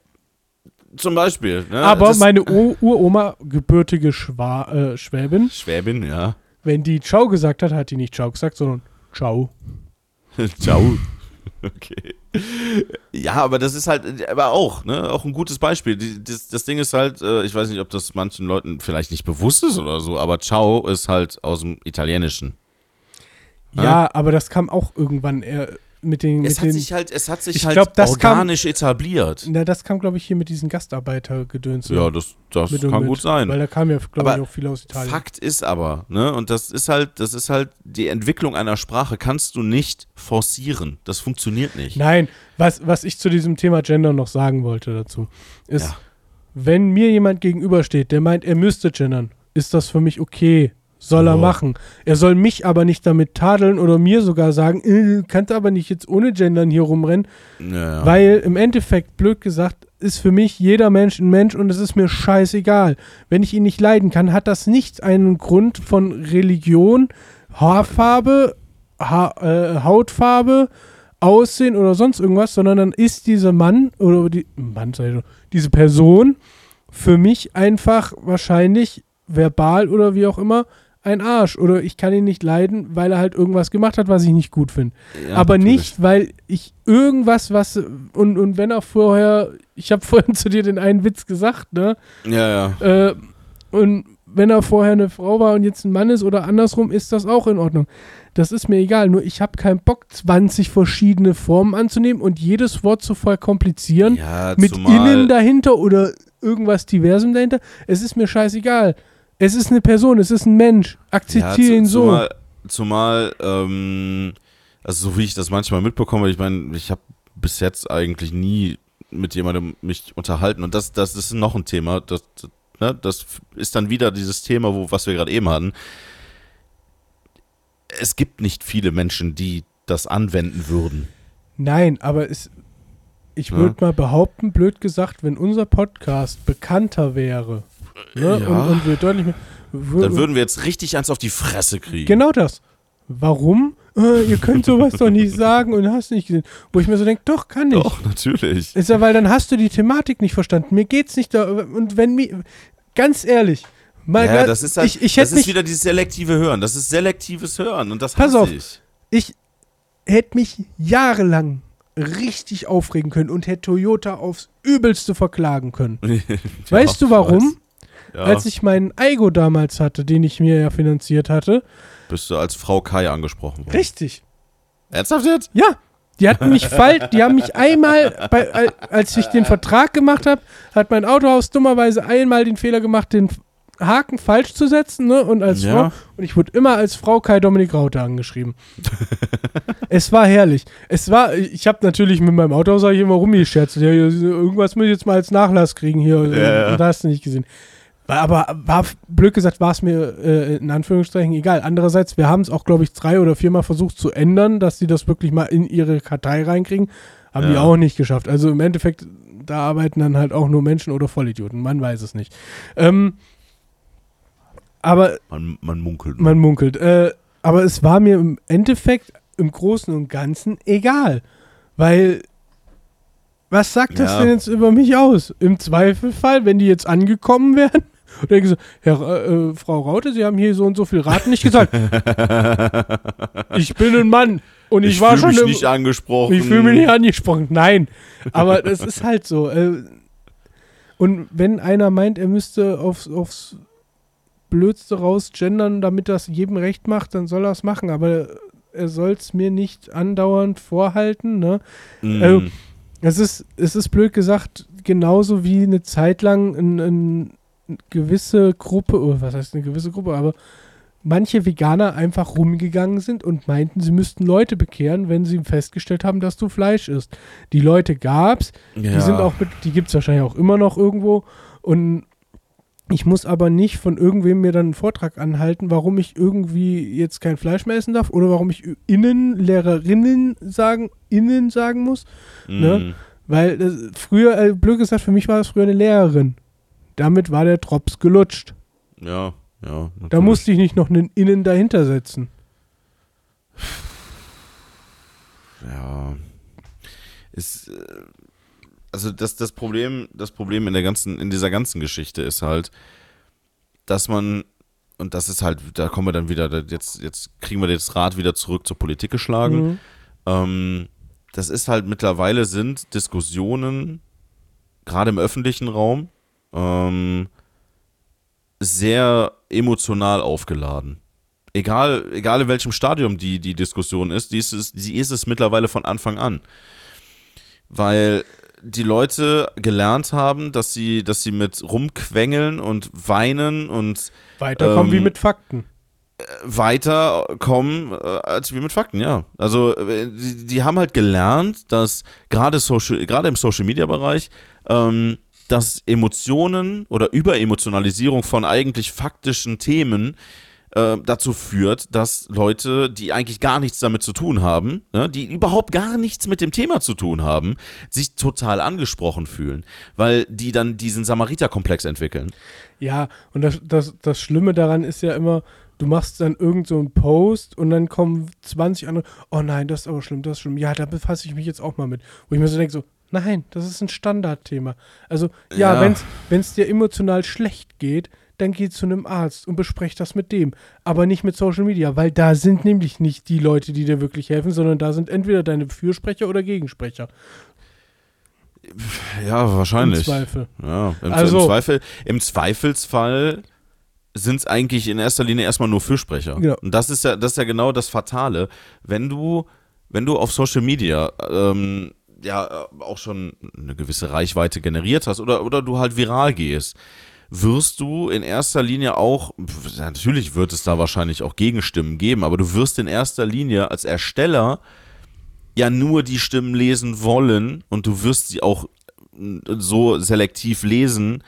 zum Beispiel. Ne?
Aber
Das-
meine Ur Uroma, gebürtige Schwa äh, Schwäbin,
Schwäbin, ja.
wenn die Ciao gesagt hat, hat die nicht Ciao gesagt, sondern Ciao.
Ciao. Okay. Ja, aber das ist halt, aber auch, ne, auch ein gutes Beispiel. Die, das, das Ding ist halt, äh, ich weiß nicht, ob das manchen Leuten vielleicht nicht bewusst ist oder so, aber Ciao ist halt aus dem Italienischen.
Ja, aber das kam auch irgendwann eher mit den.
Es
mit
hat
den
sich halt, es hat sich
Ich
halt
glaub, das kam-
organisch etabliert.
na, das kam, glaube ich, hier mit diesen Gastarbeitergedöns.
Ja, das, das kann
mit,
gut sein.
Weil da kam ja, glaube ich, auch viel aus Italien.
Fakt ist aber, ne, und das ist halt, das ist halt, die Entwicklung einer Sprache kannst du nicht forcieren. Das funktioniert nicht.
Nein, was, was ich zu diesem Thema Gender noch sagen wollte dazu, ist,
Ja.
wenn mir jemand gegenübersteht, der meint, er müsste gendern, ist das für mich okay. Soll er
Ja.
machen. Er soll mich aber nicht damit tadeln oder mir sogar sagen, äh, kannst aber nicht jetzt ohne Gendern hier rumrennen,
Ja,
weil im Endeffekt, blöd gesagt, ist für mich jeder Mensch ein Mensch und es ist mir scheißegal. Wenn ich ihn nicht leiden kann, hat das nicht einen Grund von Religion, Haarfarbe, ha äh, Hautfarbe, Aussehen oder sonst irgendwas, sondern dann ist dieser Mann oder die Mann, diese Person für mich einfach wahrscheinlich verbal oder wie auch immer ein Arsch oder ich kann ihn nicht leiden, weil er halt irgendwas gemacht hat, was ich nicht gut finde
Ja,
aber
natürlich.
nicht, weil ich irgendwas, was und, und wenn auch vorher, ich habe vorhin zu dir den einen Witz gesagt, ne?
Ja, ja.
Äh, und wenn er vorher eine Frau war und jetzt ein Mann ist oder andersrum, ist das auch in Ordnung. Das ist mir egal. Nur ich habe keinen Bock, 20 verschiedene Formen anzunehmen und jedes Wort zu verkomplizieren
Ja,
mit innen dahinter oder irgendwas Diversem dahinter. Es ist mir scheißegal. Es ist eine Person, es ist ein Mensch. Akzeptiere
ja,
ihn so.
Zumal, zumal ähm, also so wie ich das manchmal mitbekomme, ich meine, ich habe bis jetzt eigentlich nie mit jemandem mich unterhalten und das, das ist noch ein Thema, das, das, ne, das ist dann wieder dieses Thema, wo, was wir gerade eben hatten. Es gibt nicht viele Menschen, die das anwenden würden.
Nein, aber es, Ich
Ja.
würde mal behaupten, blöd gesagt, wenn unser Podcast bekannter wäre ne,
Ja.
und, und wir deutlich mehr.
Dann würden wir jetzt richtig eins auf die Fresse kriegen.
Genau das. Warum? Äh, ihr könnt sowas doch nicht sagen und hast nicht gesehen. Wo ich mir so denke, doch, kann ich.
Doch, natürlich.
Ist ja, weil dann hast du die Thematik nicht verstanden. Mir geht's nicht da. Und wenn mir. Ganz ehrlich. Mal
Ja, das ist halt,
ich, ich
das ist wieder dieses selektive Hören. Das ist selektives Hören und das
Pass
hasse
auf.
ich.
ich hätte mich jahrelang richtig aufregen können und hätte Toyota aufs Übelste verklagen können. weißt du warum?
Ja,
Als ich meinen Aigo damals hatte, den ich mir ja finanziert hatte.
bist du als Frau Kai angesprochen worden.
Richtig.
Ernsthaft jetzt?
Ja. Die hatten mich falsch, die haben mich einmal, bei, al- als ich den Vertrag gemacht habe, hat mein Autohaus dummerweise einmal den Fehler gemacht, den Haken falsch zu setzen, ne? Und als
Ja.
Frau, und ich wurde immer als Frau Kai Dominik Raute angeschrieben. es war herrlich. Es war, ich habe natürlich mit meinem Autohaus immer rumgescherzt. Ja, irgendwas muss ich jetzt mal als Nachlass kriegen hier.
Ja, ja.
Und da hast du nicht gesehen. Aber, war, blöd gesagt, war es mir äh, in Anführungsstrichen egal. Andererseits, wir haben es auch, glaube ich, drei oder viermal versucht zu ändern, dass sie das wirklich mal in ihre Kartei reinkriegen. Haben die
Ja.
auch nicht geschafft. Also im Endeffekt, da arbeiten dann halt auch nur Menschen oder Vollidioten. Man weiß es nicht. Ähm, aber
Man, man munkelt.
man munkelt. Äh, aber es war mir im Endeffekt im Großen und Ganzen egal. Weil, was sagt das
Ja.
denn jetzt über mich aus? Im Zweifelfall, wenn die jetzt angekommen wären, und denke so, Herr, äh, Frau Raute, Sie haben hier so und so viel Raten nicht gezahlt. ich bin ein Mann und ich,
ich
war schon
mich
im,
nicht angesprochen.
ich fühle mich nicht angesprochen. Nein, aber das ist halt so. Äh, und wenn einer meint, er müsste aufs, aufs Blödste raus gendern, damit das jedem recht macht, dann soll er es machen. Aber er soll es mir nicht andauernd vorhalten. Ne?
Mm.
Also, Es ist, es ist blöd gesagt, genauso wie eine Zeit lang ein, ein, eine gewisse Gruppe, was heißt eine gewisse Gruppe, aber manche Veganer einfach rumgegangen sind und meinten, sie müssten Leute bekehren, wenn sie festgestellt haben, dass du Fleisch isst. Die Leute gab's,
ja.
die sind auch, mit, die gibt es wahrscheinlich auch immer noch irgendwo und ich muss aber nicht von irgendwem mir dann einen Vortrag anhalten, warum ich irgendwie jetzt kein Fleisch mehr essen darf oder warum ich innen Lehrerinnen sagen, innen sagen muss. ne?
Mm.
Weil das, früher, äh, blöd gesagt, für mich war das früher eine Lehrerin. Damit war der Drops gelutscht.
Ja, ja.
Da
natürlich.
musste ich nicht noch einen Innen dahinter setzen.
Ja. Ist, äh, also das, das Problem, das Problem in der ganzen, in dieser ganzen Geschichte ist halt, dass man, und das ist halt, da kommen wir dann wieder, da- jetzt, jetzt kriegen wir das Rad wieder zurück zur Politik geschlagen.
Mhm.
Ähm, das ist halt mittlerweile sind Diskussionen, gerade im öffentlichen Raum, ähm, sehr emotional aufgeladen. Egal, egal in welchem Stadium die, die Diskussion ist, die ist, es, die ist es mittlerweile von Anfang an. Weil die Leute gelernt haben, dass sie, dass sie mit rumquengeln und weinen und
Weiterkommen
Ähm,
wie mit Fakten.
weiterkommen äh, als wir mit Fakten, ja. Also äh, die, die haben halt gelernt, dass gerade Social, gerade im Social Media Bereich, ähm, dass Emotionen oder Überemotionalisierung von eigentlich faktischen Themen äh, dazu führt, dass Leute, die eigentlich gar nichts damit zu tun haben, ne, die überhaupt gar nichts mit dem Thema zu tun haben, sich total angesprochen fühlen, weil die dann diesen Samariterkomplex entwickeln.
Ja, und das, das, das Schlimme daran ist ja immer, du machst dann irgend so einen Post und dann kommen 20 andere, oh nein, das ist aber schlimm, das ist schlimm. Ja, da befasse ich mich jetzt auch mal mit. Wo ich mir so denke, so, nein, das ist ein Standardthema. Also, ja,
Ja.
wenn es dir emotional schlecht geht, dann geh zu einem Arzt und besprech das mit dem. Aber nicht mit Social Media, weil da sind nämlich nicht die Leute, die dir wirklich helfen, sondern da sind entweder deine Fürsprecher oder Gegensprecher.
Ja,
Im
wahrscheinlich.
Zweifel.
Ja, im,
Also-
im, Zweifel, im Zweifelsfall sind es eigentlich in erster Linie erstmal nur Fürsprecher.
Genau.
Und das ist ja, das ist ja genau das Fatale. Wenn du, wenn du auf Social Media ähm, ja auch schon eine gewisse Reichweite generiert hast oder, oder du halt viral gehst, wirst du in erster Linie auch, natürlich wird es da wahrscheinlich auch Gegenstimmen geben, aber du wirst in erster Linie als Ersteller ja nur die Stimmen lesen wollen und du wirst sie auch so selektiv lesen,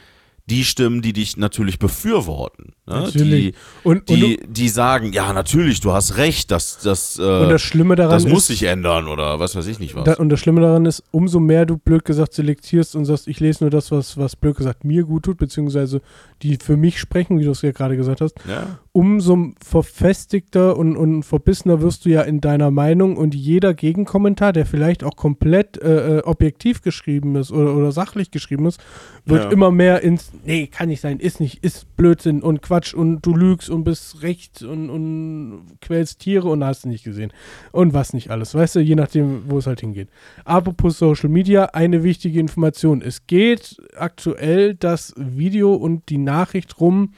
die Stimmen, die dich natürlich befürworten. Ne?
Natürlich.
Die,
Und-
die, die sagen, ja, natürlich, du hast recht, das, das, äh,
Und das Schlimme daran
das muss
ist,
sich ändern oder was weiß ich nicht was.
Da, und das Schlimme daran ist, umso mehr du blöd gesagt selektierst und sagst, ich lese nur das, was, was blöd gesagt mir gut tut, beziehungsweise die für mich sprechen, wie du es ja gerade gesagt hast,
ja?
umso verfestigter und, und verbissener wirst du ja in deiner Meinung und jeder Gegenkommentar, der vielleicht auch komplett äh, äh, objektiv geschrieben ist oder, oder sachlich geschrieben ist, wird
Ja.
immer mehr ins, nee, kann nicht sein, ist nicht, ist Blödsinn und Quatsch und du lügst und bist recht und, und quälst Tiere und hast nicht gesehen. Und was nicht alles, weißt du, je nachdem, wo es halt hingeht. Apropos Social Media, eine wichtige Information. Es geht aktuell das Video und die Nachricht rum,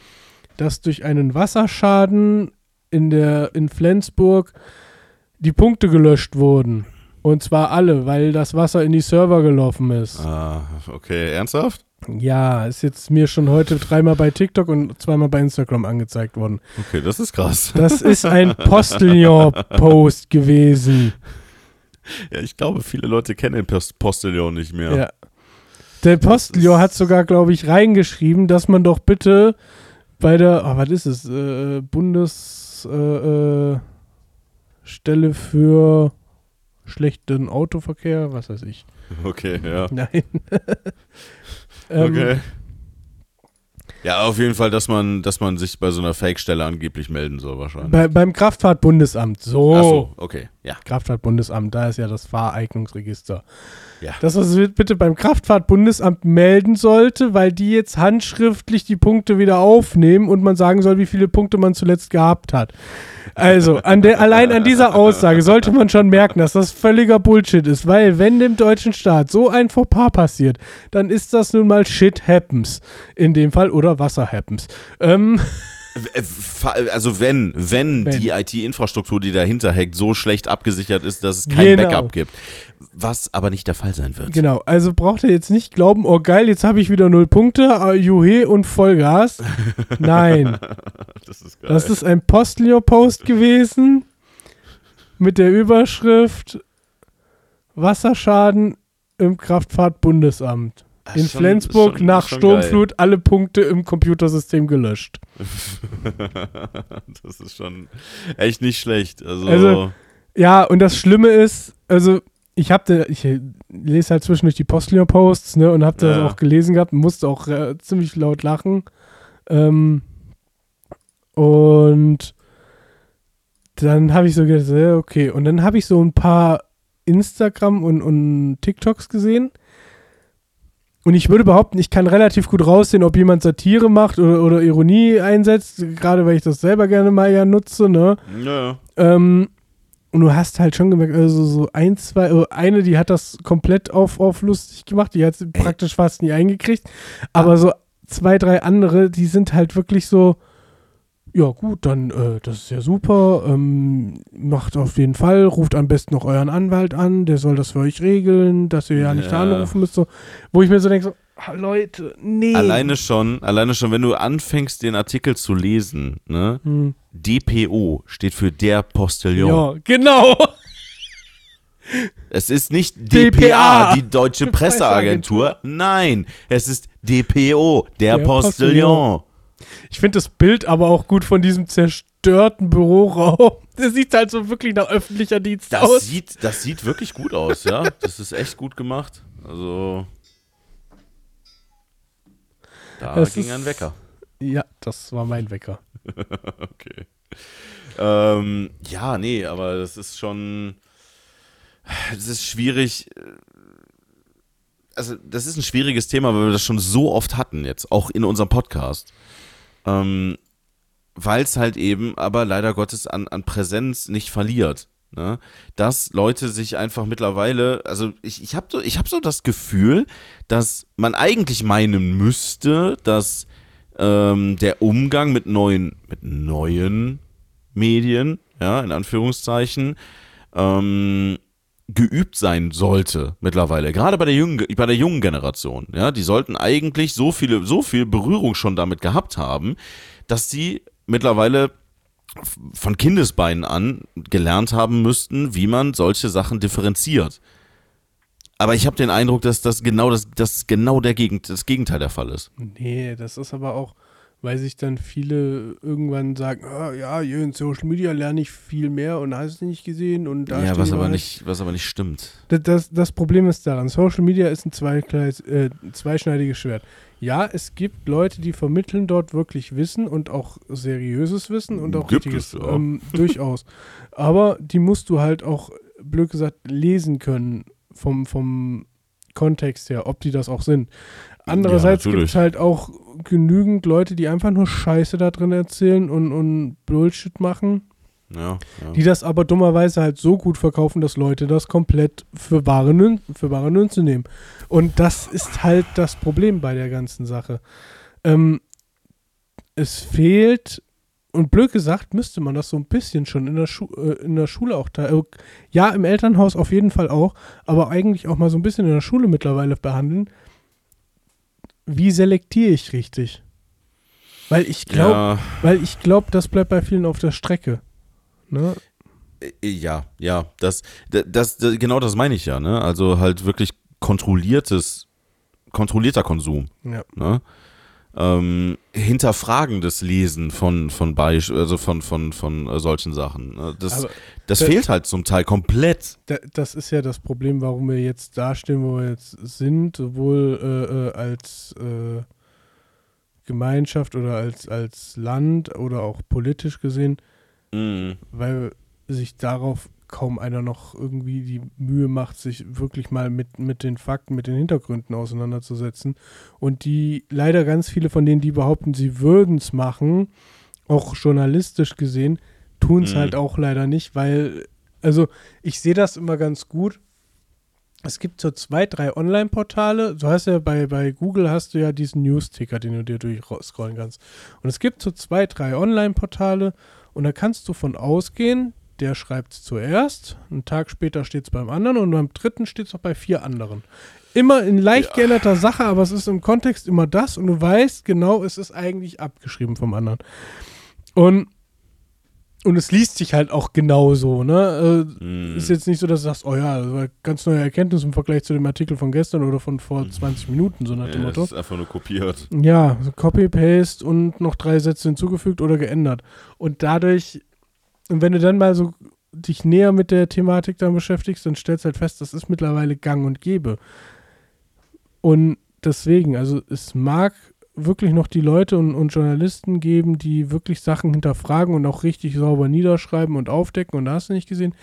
dass durch einen Wasserschaden in der in Flensburg die Punkte gelöscht wurden. Und zwar alle, weil das Wasser in die Server gelaufen ist.
Ah, okay, ernsthaft?
Ja, ist jetzt mir schon heute dreimal bei TikTok und zweimal bei Instagram angezeigt worden.
Okay, das ist krass.
Das ist ein Postillon-Post gewesen.
Ja, ich glaube, viele Leute kennen den Post Postillon nicht mehr.
Ja. Der Postillon hat sogar, glaube ich, reingeschrieben, dass man doch bitte bei der, oh, was ist es, äh, Bundesstelle äh, Stelle für schlechten Autoverkehr, was weiß ich.
Okay, ja.
Nein. ähm,
Okay. Ja, auf jeden Fall, dass man, dass man sich bei so einer Fake-Stelle angeblich melden soll, wahrscheinlich.
bei, beim Kraftfahrtbundesamt. So.
Ach so, okay, ja.
Kraftfahrtbundesamt, da ist ja das Fahreignungsregister.
Ja.
Dass man sich bitte beim Kraftfahrtbundesamt melden sollte, weil die jetzt handschriftlich die Punkte wieder aufnehmen und man sagen soll, wie viele Punkte man zuletzt gehabt hat. Also, an der, allein an dieser Aussage sollte man schon merken, dass das völliger Bullshit ist, weil wenn dem deutschen Staat so ein Fauxpas passiert, dann ist das nun mal Shit happens. In dem Fall oder Wasser happens. Ähm,
Äh, Also wenn, wenn,
Wenn.
die IT-Infrastruktur, die dahinter hängt, so schlecht abgesichert ist, dass es kein
Genau.
Backup gibt. Was aber nicht der Fall sein wird.
Genau, also braucht er jetzt nicht glauben, oh geil, jetzt habe ich wieder null Punkte, äh, Juhe und Vollgas. Nein,
Das ist geil.
das ist ein Postillon-Post gewesen mit der Überschrift Wasserschaden im Kraftfahrtbundesamt.
Das
In
schon-
Flensburg
schon-
nach
schon
Sturmflut alle Punkte im Computersystem gelöscht.
Geil. Das ist schon echt nicht schlecht. Also,
Also- Ja, und das Schlimme ist, also ich habe, ich lese halt zwischendurch die Postillon-Posts, ne, und habe das
Ja.
auch gelesen gehabt, und musste auch äh, ziemlich laut lachen. Ähm, und dann habe ich so gedacht, äh, okay, und dann habe ich so ein paar Instagram und, und TikToks gesehen. Und ich würde behaupten, ich kann relativ gut raussehen, ob jemand Satire macht oder, oder Ironie einsetzt, gerade weil ich das selber gerne mal ja nutze, ne?
ja.
Ähm, und du hast halt schon gemerkt, also so ein, zwei, äh, eine, die hat das komplett auf, auf lustig gemacht, die hat es praktisch fast nie eingekriegt. Aber so zwei, drei andere, die sind halt wirklich so, ja gut, dann, äh, das ist ja super, ähm, macht auf jeden Fall, ruft am besten noch euren Anwalt an, der soll das für euch regeln, dass ihr ja nicht
Ja.
anrufen müsst, so, wo ich mir so denke, so, Leute, nee.
Alleine schon, alleine schon, wenn du anfängst, den Artikel zu lesen, ne?
Hm.
DPO steht für der Postillon.
Ja, genau.
Es ist nicht
DPA,
DPA, die deutsche Presseagentur. Nein, es ist DPO, der,
Der
Postillon.
Ich finde das Bild aber auch gut von diesem zerstörten Büroraum. Der sieht halt so wirklich nach öffentlicher Dienst
Das
aus.
sieht, das sieht wirklich gut aus, ja. Das ist echt gut gemacht. Also. Da
Das
ging
ist-
ein Wecker.
Ja, das war mein Wecker.
Okay. Ähm, ja, nee, aber das ist schon. Das ist schwierig. Also, das ist ein schwieriges Thema, weil wir das schon so oft hatten jetzt, auch in unserem Podcast. Ähm, weil es halt eben aber leider Gottes an, an Präsenz nicht verliert. Ne? Dass Leute sich einfach mittlerweile, also ich, ich habe so, ich hab so das Gefühl, dass man eigentlich meinen müsste, dass ähm, der Umgang mit neuen, mit neuen Medien, ja, in Anführungszeichen, ähm, geübt sein sollte mittlerweile. Gerade bei der jungen, bei der jungen Generation, ja, die sollten eigentlich so viele, so viel Berührung schon damit gehabt haben, dass sie mittlerweile von Kindesbeinen an gelernt haben müssten, wie man solche Sachen differenziert. Aber ich habe den Eindruck, dass das genau das, das genau der Gegend, das Gegenteil der Fall ist.
Nee, das ist aber auch, weil sich dann viele irgendwann sagen, ah, ja, hier in Social Media lerne ich viel mehr und hast du nicht gesehen und da
ja, was aber nicht, was aber nicht stimmt.
Das, das, das Problem ist daran, Social Media ist ein äh, zweischneidiges Schwert. Ja, es gibt Leute, die vermitteln dort wirklich Wissen und auch seriöses Wissen und auch
Gibt
richtiges,
es, ja.
ähm, durchaus. Aber die musst du halt auch, blöd gesagt, lesen können vom, vom Kontext her, ob die das auch sind. Andererseits gibt
natürlich.
es halt auch genügend Leute, die einfach nur Scheiße da drin erzählen und, und Bullshit machen
Ja, ja.
die das aber dummerweise halt so gut verkaufen, dass Leute das komplett für bare, Nün für bare Münze nehmen. Und das ist halt das Problem bei der ganzen Sache. Ähm, es fehlt, und blöd gesagt, müsste man das so ein bisschen schon in der, Schu äh, in der Schule auch teilen. Äh, ja, im Elternhaus auf jeden Fall auch, aber eigentlich auch mal so ein bisschen in der Schule mittlerweile behandeln. Wie selektiere ich richtig? Weil ich glaube,
ja,
weil ich glaube, das bleibt bei vielen auf der Strecke. Ne?
äh, ja, ja, das, das, das, genau das meine ich ja, ne? Also halt wirklich kontrolliertes, kontrollierter Konsum.
Ja.
ne? Ähm, hinterfragendes Lesen von von Beisch also von von von äh, solchen Sachen. ne? Das,
Aber
das
da-
fehlt halt zum Teil komplett.
da, das ist ja das Problem, warum wir jetzt da stehen, wo wir jetzt sind, sowohl äh, äh, als äh, Gemeinschaft oder als, als Land oder auch politisch gesehen,
Mhm.
weil sich darauf kaum einer noch irgendwie die Mühe macht, sich wirklich mal mit, mit den Fakten, mit den Hintergründen auseinanderzusetzen. Und die leider ganz viele von denen, die behaupten, sie würden es machen, auch journalistisch gesehen, tun es
Mhm.
halt auch leider nicht, weil, also ich sehe das immer ganz gut. Es gibt so zwei, drei Online-Portale. Du hast ja bei, bei Google hast du ja diesen News-Ticker, den du dir durchscrollen kannst. Und es gibt so zwei, drei Online-Portale und da kannst du von ausgehen, der schreibt es zuerst, einen Tag später steht es beim anderen und beim dritten steht es auch bei vier anderen. Immer in leicht
Ja.
geänderter Sache, aber es ist im Kontext immer das und du weißt genau, es ist eigentlich abgeschrieben vom anderen. Und, und es liest sich halt auch genauso, ne? Äh, ist jetzt nicht so, dass du sagst, oh ja, das war ganz neue Erkenntnis im Vergleich zu dem Artikel von gestern oder von vor 20 Minuten, so nach dem
ja,
Motto.
das ist einfach nur kopiert.
Ja, so Copy-Paste und noch drei Sätze hinzugefügt oder geändert. Und dadurch, und wenn du dann mal so dich näher mit der Thematik dann beschäftigst, dann stellst du halt fest, das ist mittlerweile gang und gäbe. Und deswegen, also es mag wirklich noch die Leute und, und Journalisten geben, die wirklich Sachen hinterfragen und auch richtig sauber niederschreiben und aufdecken und da hast du nicht gesehen.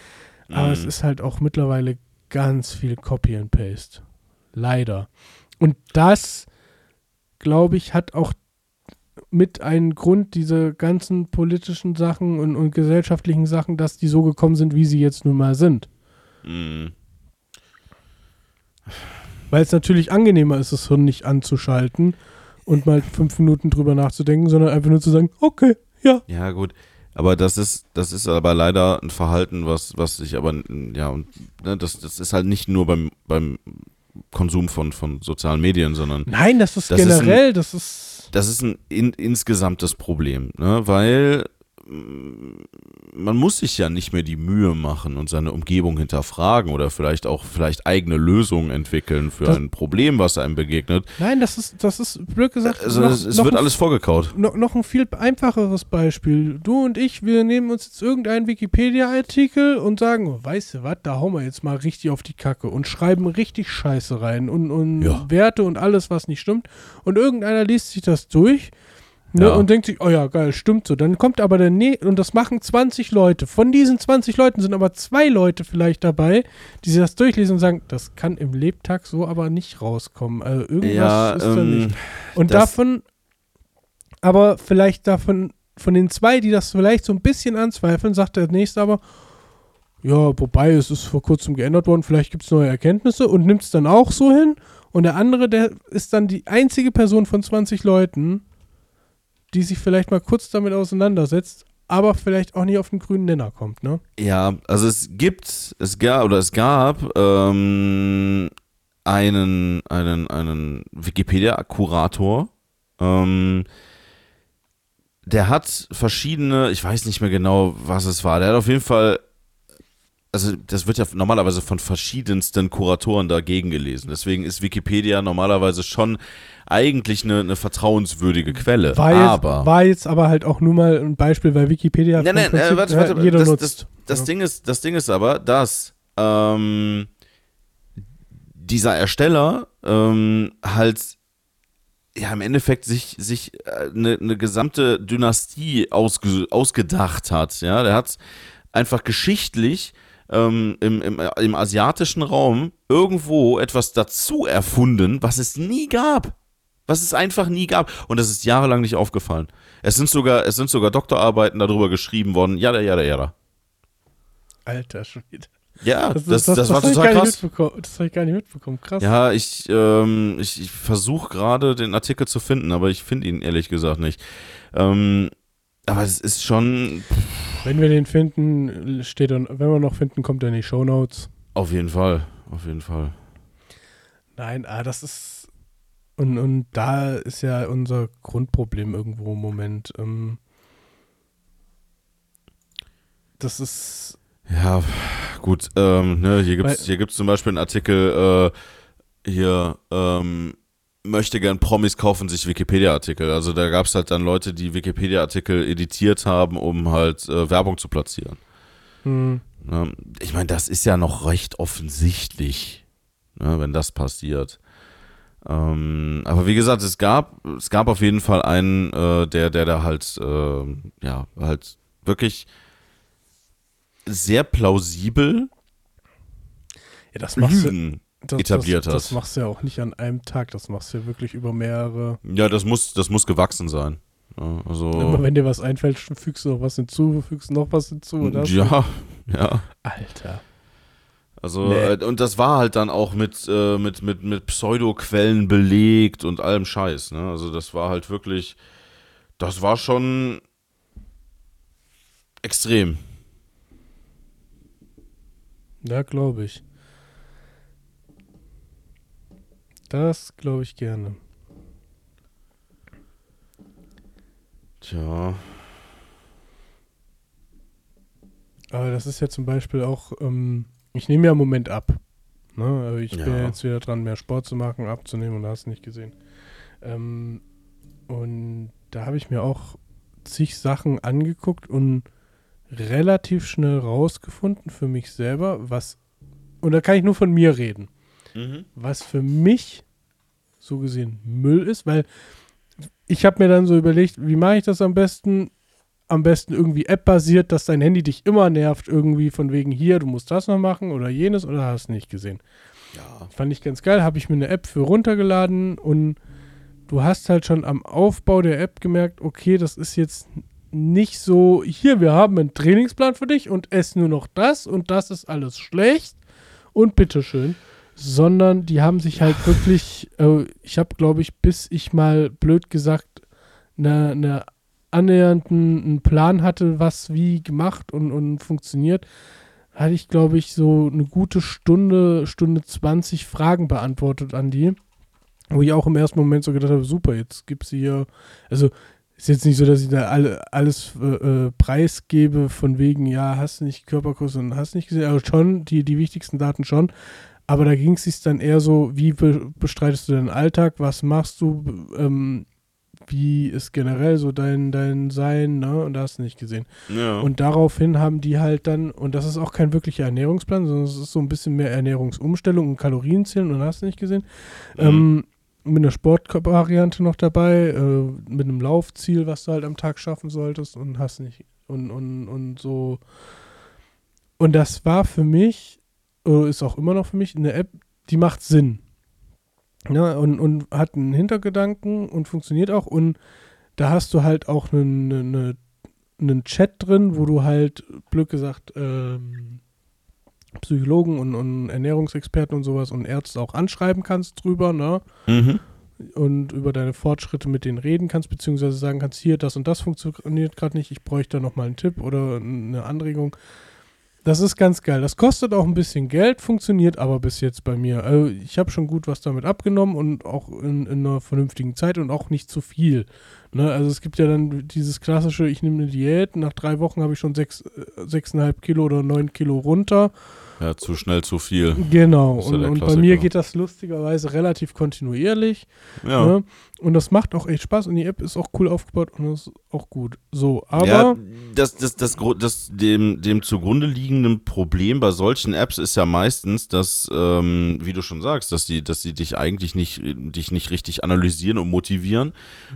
Aber
Mhm.
es ist halt auch mittlerweile ganz viel Copy and Paste. Leider. Und das, glaube ich, hat auch mit einen Grund, diese ganzen politischen Sachen und, und gesellschaftlichen Sachen, dass die so gekommen sind, wie sie jetzt nun mal sind.
Mhm.
Weil es natürlich angenehmer ist, das Hirn nicht anzuschalten und mal fünf Minuten drüber nachzudenken, sondern einfach nur zu sagen, okay, ja.
Ja, gut. Aber das ist, das ist aber leider ein Verhalten, was, was sich aber, ja, und, ne, das, das ist halt nicht nur beim, beim Konsum von, von sozialen Medien, sondern
Nein, das ist
Das ist ein-
generell, das ist.
Das ist ein in, insgesamtes Problem, ne? weil man muss sich ja nicht mehr die Mühe machen und seine Umgebung hinterfragen oder vielleicht auch vielleicht eigene Lösungen entwickeln für
Das-
ein Problem, was einem begegnet.
Nein, das ist, das ist, blöd gesagt,
Also
noch,
es, es
noch
wird
ein
alles vorgekaut.
No, noch ein viel einfacheres Beispiel. Du und ich, wir nehmen uns jetzt irgendeinen Wikipedia-Artikel und sagen, oh, weißt du was, da hauen wir jetzt mal richtig auf die Kacke und schreiben richtig Scheiße rein und, und
Ja.
Werte und alles, was nicht stimmt. Und irgendeiner liest sich das durch ne,
Ja.
und denkt sich, oh ja, geil, stimmt so. Dann kommt aber der, ne und das machen 20 Leute. Von diesen 20 Leuten sind aber zwei Leute vielleicht dabei, die sich das durchlesen und sagen, das kann im Lebtag so aber nicht rauskommen. Also irgendwas
Ja,
ist da
ähm,
nicht. Und davon, aber vielleicht davon, von den zwei, die das vielleicht so ein bisschen anzweifeln, sagt der nächste aber, ja, wobei es ist vor kurzem geändert worden, vielleicht gibt es neue Erkenntnisse und nimmt es dann auch so hin. Und der andere, der ist dann die einzige Person von 20 Leuten, die sich vielleicht mal kurz damit auseinandersetzt, aber vielleicht auch nicht auf den grünen Nenner kommt, ne?
Ja, also es gibt, es gab oder es gab ähm, einen, einen, einen Wikipedia-Kurator, ähm, der hat verschiedene, ich weiß nicht mehr genau, was es war, der hat auf jeden Fall also das wird ja normalerweise von verschiedensten Kuratoren dagegen gelesen. Deswegen ist Wikipedia normalerweise schon eigentlich eine, eine vertrauenswürdige Quelle.
War jetzt,
aber
war jetzt aber halt auch nur mal ein Beispiel, weil Wikipedia
Nein, nein,
Prinzip,
äh, warte,
äh,
warte,
jeder
das,
nutzt.
Das, das,
Ja.
Ding ist, das Ding ist aber, dass ähm, dieser Ersteller ähm, halt ja im Endeffekt sich, sich äh, eine, eine gesamte Dynastie ausge, ausgedacht hat. Ja, der hat einfach geschichtlich ähm, im, im, im asiatischen Raum irgendwo etwas dazu erfunden, was es nie gab. Was es einfach nie gab. Und das ist jahrelang nicht aufgefallen. Es sind sogar, es sind sogar Doktorarbeiten darüber geschrieben worden. Jada, jada, jada.
Alter Schwede.
Ja, das, das,
das, das
war total krass.
Das habe ich gar nicht mitbekommen. Krass.
Ja, ich, ähm, ich, ich versuche gerade den Artikel zu finden, aber ich finde ihn ehrlich gesagt nicht. Ähm, aber es ist schon
Wenn wir den finden, steht dann, wenn wir noch finden, kommt er in die Shownotes.
auf jeden Fall, auf jeden Fall.
Nein, ah, das ist. Und, und da ist ja unser Grundproblem irgendwo im Moment. Ähm, das ist.
Ja, gut, ähm, ne, hier gibt's
Weil-
hier gibt's zum Beispiel einen Artikel, äh, hier, ähm, möchte gern Promis kaufen sich Wikipedia-Artikel. Also da gab's halt dann Leute, die Wikipedia-Artikel editiert haben, um halt äh, Werbung zu platzieren.
Hm,
Ne? Ich meine, das ist ja noch recht offensichtlich, ne, wenn das passiert. Ähm, aber wie gesagt, es gab, es gab auf jeden Fall einen, äh, der, der da halt, äh, ja, halt wirklich sehr plausibel
ja, das machst du. Das,
etabliert
das,
hast.
Das machst du ja auch nicht an einem Tag. Das machst du ja wirklich über mehrere.
Ja, das muss, das muss gewachsen sein. Ja, also,
Immer wenn dir was einfällt, fügst du noch was hinzu, fügst noch was hinzu. Oder?
ja, ja.
Alter.
Also,
Nee.
äh, und das war halt dann auch mit, äh, mit, mit, mit Pseudoquellen belegt und allem Scheiß, ne? Also, das war halt wirklich, das war schon extrem.
Ja, glaube ich. Das glaube ich gerne.
Tja,
Aber das ist ja zum Beispiel auch, ähm, ich nehme ja im Moment ab. Ne? Also ich bin
Ja.
ja jetzt wieder dran, mehr Sport zu machen, abzunehmen und da hast du nicht gesehen. Ähm, und da habe ich mir auch zig Sachen angeguckt und relativ schnell rausgefunden für mich selber, was, und da kann ich nur von mir reden, was für mich so gesehen Müll ist, weil ich habe mir dann so überlegt, wie mache ich das am besten? Am besten irgendwie App-basiert, dass dein Handy dich immer nervt, irgendwie von wegen hier, du musst das noch machen oder jenes oder hast nicht gesehen.
ja.
Fand ich ganz geil, habe ich mir eine App für runtergeladen und du hast halt schon am Aufbau der App gemerkt, okay, das ist jetzt nicht so, hier, wir haben einen Trainingsplan für dich und ess nur noch das und das ist alles schlecht und bitteschön, sondern die haben sich halt wirklich, äh, ich habe, glaube ich, bis ich mal blöd gesagt eine, eine annähernden einen Plan hatte, was wie gemacht und, und funktioniert, hatte ich, glaube ich, so eine gute Stunde, Stunde 20 Fragen beantwortet an die. Wo ich auch im ersten Moment so gedacht habe, super, jetzt gibt's hier, also ist jetzt nicht so, dass ich da alle, alles äh, äh, preisgebe von wegen, ja, hast du nicht Körperkurs und hast nicht gesehen, aber schon, die, die wichtigsten Daten schon. Aber da ging es sich dann eher so, wie be bestreitest du deinen Alltag, was machst du, ähm, wie ist generell so dein, dein Sein, ne? Und da hast du nicht gesehen.
Ja.
Und daraufhin haben die halt dann, und das ist auch kein wirklicher Ernährungsplan, sondern es ist so ein bisschen mehr Ernährungsumstellung und Kalorienzählen und hast du nicht gesehen.
Mhm.
Ähm, mit einer Sportvariante noch dabei, äh, mit einem Laufziel, was du halt am Tag schaffen solltest und hast nicht. Und, und, und so. Und das war für mich, äh, ist auch immer noch für mich, eine App, die macht Sinn. Ja, und, und hat einen Hintergedanken und funktioniert auch. Und da hast du halt auch einen, eine, einen Chat drin, wo du halt, blöd gesagt, ähm, Psychologen und, und Ernährungsexperten und sowas und Ärzte auch anschreiben kannst drüber, ne?
Mhm.
Und über deine Fortschritte mit denen reden kannst, beziehungsweise sagen kannst, hier, das und das funktioniert gerade nicht, ich bräuchte da nochmal einen Tipp oder eine Anregung. Das ist ganz geil. Das kostet auch ein bisschen Geld, funktioniert aber bis jetzt bei mir. Also ich habe schon gut was damit abgenommen und auch in, in einer vernünftigen Zeit und auch nicht zu viel. Ne? Also es gibt ja dann dieses klassische, ich nehme eine Diät, nach drei Wochen habe ich schon sechs, äh, sechseinhalb Kilo oder neun Kilo runter.
Ja, zu schnell, zu viel.
Genau.
Das ist ja
Und, und bei mir geht das lustigerweise relativ kontinuierlich.
Ja.
Ne? Und das macht auch echt Spaß und die App ist auch cool aufgebaut und ist auch gut. So, aber
ja, das, das, das, Gru- das dem, dem zugrunde liegenden Problem bei solchen Apps ist ja meistens, dass, ähm, wie du schon sagst, dass sie, dass sie dich eigentlich nicht, dich nicht richtig analysieren und motivieren.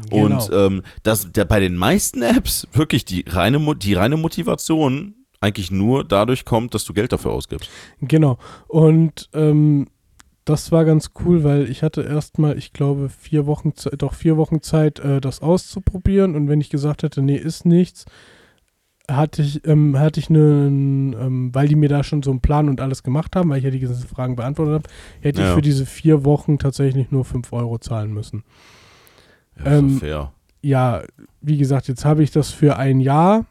Genau.
Und ähm, dass der, bei den meisten Apps wirklich die reine, die reine Motivation eigentlich nur dadurch kommt, dass du Geld dafür ausgibst.
Genau. Und ähm, das war ganz cool, weil ich hatte erstmal, ich glaube, vier Wochen, doch vier Wochen Zeit, äh, das auszuprobieren. Und wenn ich gesagt hätte, nee, ist nichts, hatte ich, ähm, hatte ich einen, ähm, weil die mir da schon so einen Plan und alles gemacht haben, weil ich ja die ganzen Fragen beantwortet habe, hätte ich
Ja.
für diese vier Wochen tatsächlich nur fünf Euro zahlen müssen.
Ja,
Ähm,
fair.
ja, wie gesagt, jetzt habe ich das für ein Jahr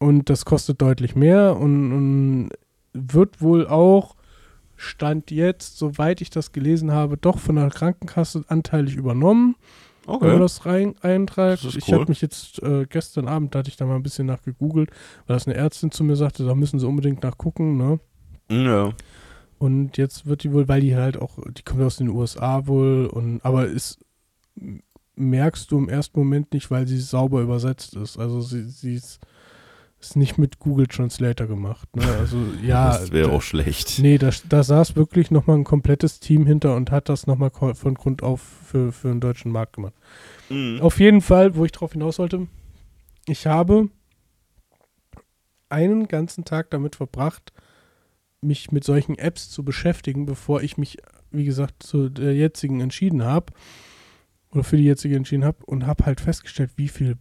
und das kostet deutlich mehr und, und wird wohl auch, Stand jetzt, soweit ich das gelesen habe, doch von der Krankenkasse anteilig übernommen, wenn man
Okay.
das rein einträgt.
Das
Ich
cool.
habe mich jetzt äh, gestern Abend, da hatte ich da mal ein bisschen nachgegoogelt, weil das eine Ärztin zu mir sagte, da müssen sie unbedingt nachgucken, ne?
Ja.
Und jetzt wird die wohl, weil die halt auch, die kommt aus den USA wohl, und aber ist merkst du im ersten Moment nicht, weil sie sauber übersetzt ist. Also sie, sie ist, ist nicht mit Google Translator gemacht. Ne? Also ja.
das wäre auch schlecht.
Nee, da, da saß wirklich nochmal ein komplettes Team hinter und hat das nochmal von Grund auf für, für den deutschen Markt gemacht.
Mhm.
Auf jeden Fall, wo ich drauf hinaus wollte, ich habe einen ganzen Tag damit verbracht, mich mit solchen Apps zu beschäftigen, bevor ich mich, wie gesagt, zu der jetzigen entschieden habe oder für die jetzige entschieden habe und habe halt festgestellt, wie viel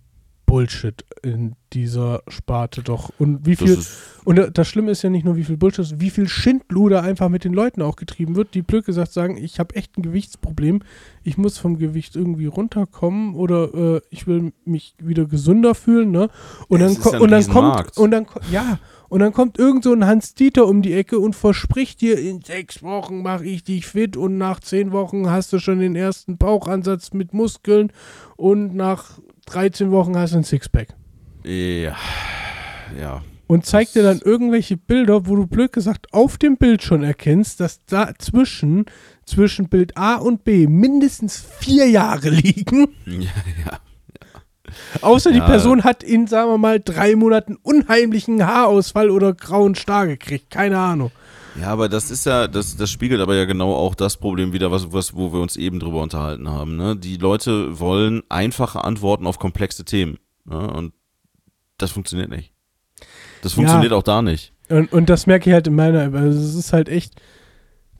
Bullshit in dieser Sparte doch. Und wie
Das
viel
ist,
und das Schlimme ist ja nicht nur, wie viel Bullshit, ist, wie viel Schindluder einfach mit den Leuten auch getrieben wird, die blöd gesagt sagen, ich habe echt ein Gewichtsproblem, ich muss vom Gewicht irgendwie runterkommen oder äh, ich will mich wieder gesünder fühlen, ne? Und
Ja,
dann, ko-
ja
und dann kommt und dann ja und dann kommt irgend so ein Hans Dieter um die Ecke und verspricht dir, in sechs Wochen mache ich dich fit und nach zehn Wochen hast du schon den ersten Bauchansatz mit Muskeln und nach 13 Wochen hast du ein Sixpack
ja. Ja.
und zeigt dir dann irgendwelche Bilder, wo du blöd gesagt auf dem Bild schon erkennst, dass dazwischen, zwischen Bild A und B mindestens vier Jahre liegen.
Ja, ja.
Außer die
Ja.
Person hat in, sagen wir mal, drei Monaten unheimlichen Haarausfall oder grauen Star gekriegt. Keine Ahnung.
Ja, aber das ist ja, das, das spiegelt aber ja genau auch das Problem wieder, was, was, wo wir uns eben drüber unterhalten haben. Ne? Die Leute wollen einfache Antworten auf komplexe Themen. Ne? Und das funktioniert nicht. Das funktioniert auch da nicht.
Und, und das merke ich halt in meiner. Also es ist halt echt,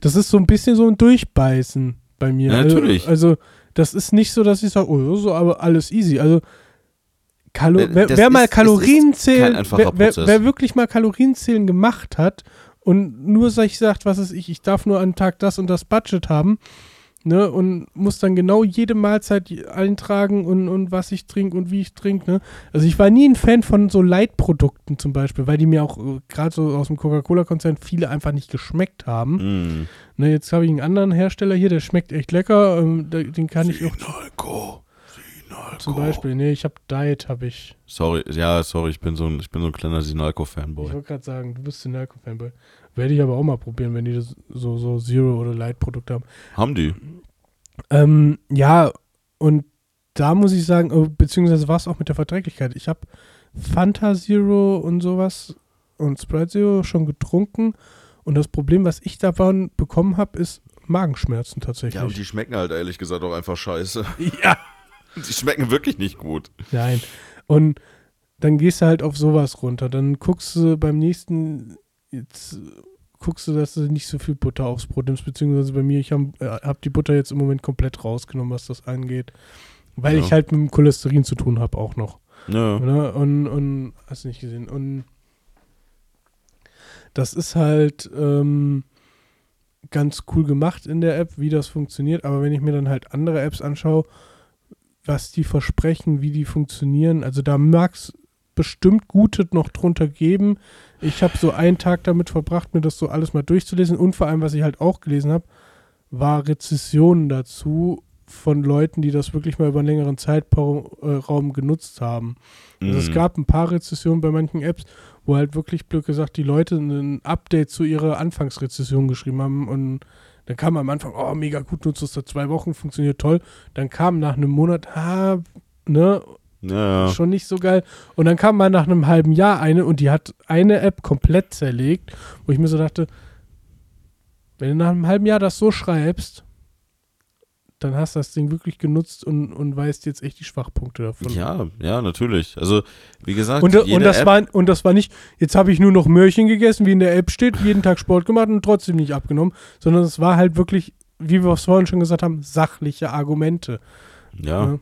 das ist so ein bisschen so ein Durchbeißen bei mir.
Ja,
also,
natürlich.
Also das ist nicht so, dass ich sage, oh, so, aber alles easy. Also Kalo
Äh,
wer,
das
wer mal
ist- ist
Kalorien zählen, wer, wer, wer wirklich mal Kalorienzählen gemacht hat und nur sich sagt, was ist ich, ich darf nur am Tag das und das Budget haben, ne, und muss dann genau jede Mahlzeit eintragen und, und was ich trinke und wie ich trinke, ne. Also ich war nie ein Fan von so Leitprodukten zum Beispiel, weil die mir auch äh, gerade so aus dem Coca-Cola-Konzern viele einfach nicht geschmeckt haben.
Mm.
Ne, jetzt habe ich einen anderen Hersteller hier, der schmeckt echt lecker, ähm, den kann ich auch. Zum Beispiel, nee, ich habe Diet, habe ich.
Sorry, ja, sorry, ich bin so ein, ich bin so ein kleiner Sinalco-Fanboy.
Ich wollte gerade sagen, du bist ein Nalco-Fanboy. Werde ich aber auch mal probieren, wenn die das so, so Zero- oder Light-Produkte haben.
Haben die?
Ähm, ja, und da muss ich sagen, oh, beziehungsweise war es auch mit der Verträglichkeit. Ich habe Fanta Zero und sowas und Sprite Zero schon getrunken. Und das Problem, was ich davon bekommen habe, ist Magenschmerzen tatsächlich.
Ja, und die schmecken halt ehrlich gesagt auch einfach scheiße.
ja.
Die schmecken wirklich nicht gut.
Nein. Und dann gehst du halt auf sowas runter. Dann guckst du beim nächsten, jetzt guckst du, dass du nicht so viel Butter aufs Brot nimmst, beziehungsweise bei mir, ich habe äh, hab die Butter jetzt im Moment komplett rausgenommen, was das angeht. Weil
Ja.
ich halt mit dem Cholesterin zu tun habe auch noch.
Ja.
Ne? Und, und hast du nicht gesehen. Und das ist halt ähm, ganz cool gemacht in der App, wie das funktioniert. Aber wenn ich mir dann halt andere Apps anschaue, was die versprechen, wie die funktionieren, also da mag's, bestimmt gute noch drunter geben. Ich habe so einen Tag damit verbracht, mir das so alles mal durchzulesen und vor allem, was ich halt auch gelesen habe, war Rezessionen dazu von Leuten, die das wirklich mal über einen längeren Zeitraum genutzt haben. Also es
Mhm.
gab ein paar Rezessionen bei manchen Apps, wo halt wirklich blöd gesagt die Leute ein Update zu ihrer Anfangsrezession geschrieben haben und dann kam am Anfang, oh, mega gut, nutzt es seit zwei Wochen, funktioniert toll. Dann kam nach einem Monat, ah, ne,
ja.
schon nicht so geil. Und dann kam mal nach einem halben Jahr eine und die hat eine App komplett zerlegt, wo ich mir so dachte, wenn du nach einem halben Jahr das so schreibst, dann hast du das Ding wirklich genutzt und, und weißt jetzt echt die Schwachpunkte davon.
ja, ja, natürlich. Also, wie gesagt,
Und, und, das
App,
war, und das war nicht, jetzt habe ich nur noch Möhrchen gegessen, wie in der App steht, jeden Tag Sport gemacht und trotzdem nicht abgenommen, sondern es war halt wirklich, wie wir es vorhin schon gesagt haben, sachliche Argumente.
ja.
Ja.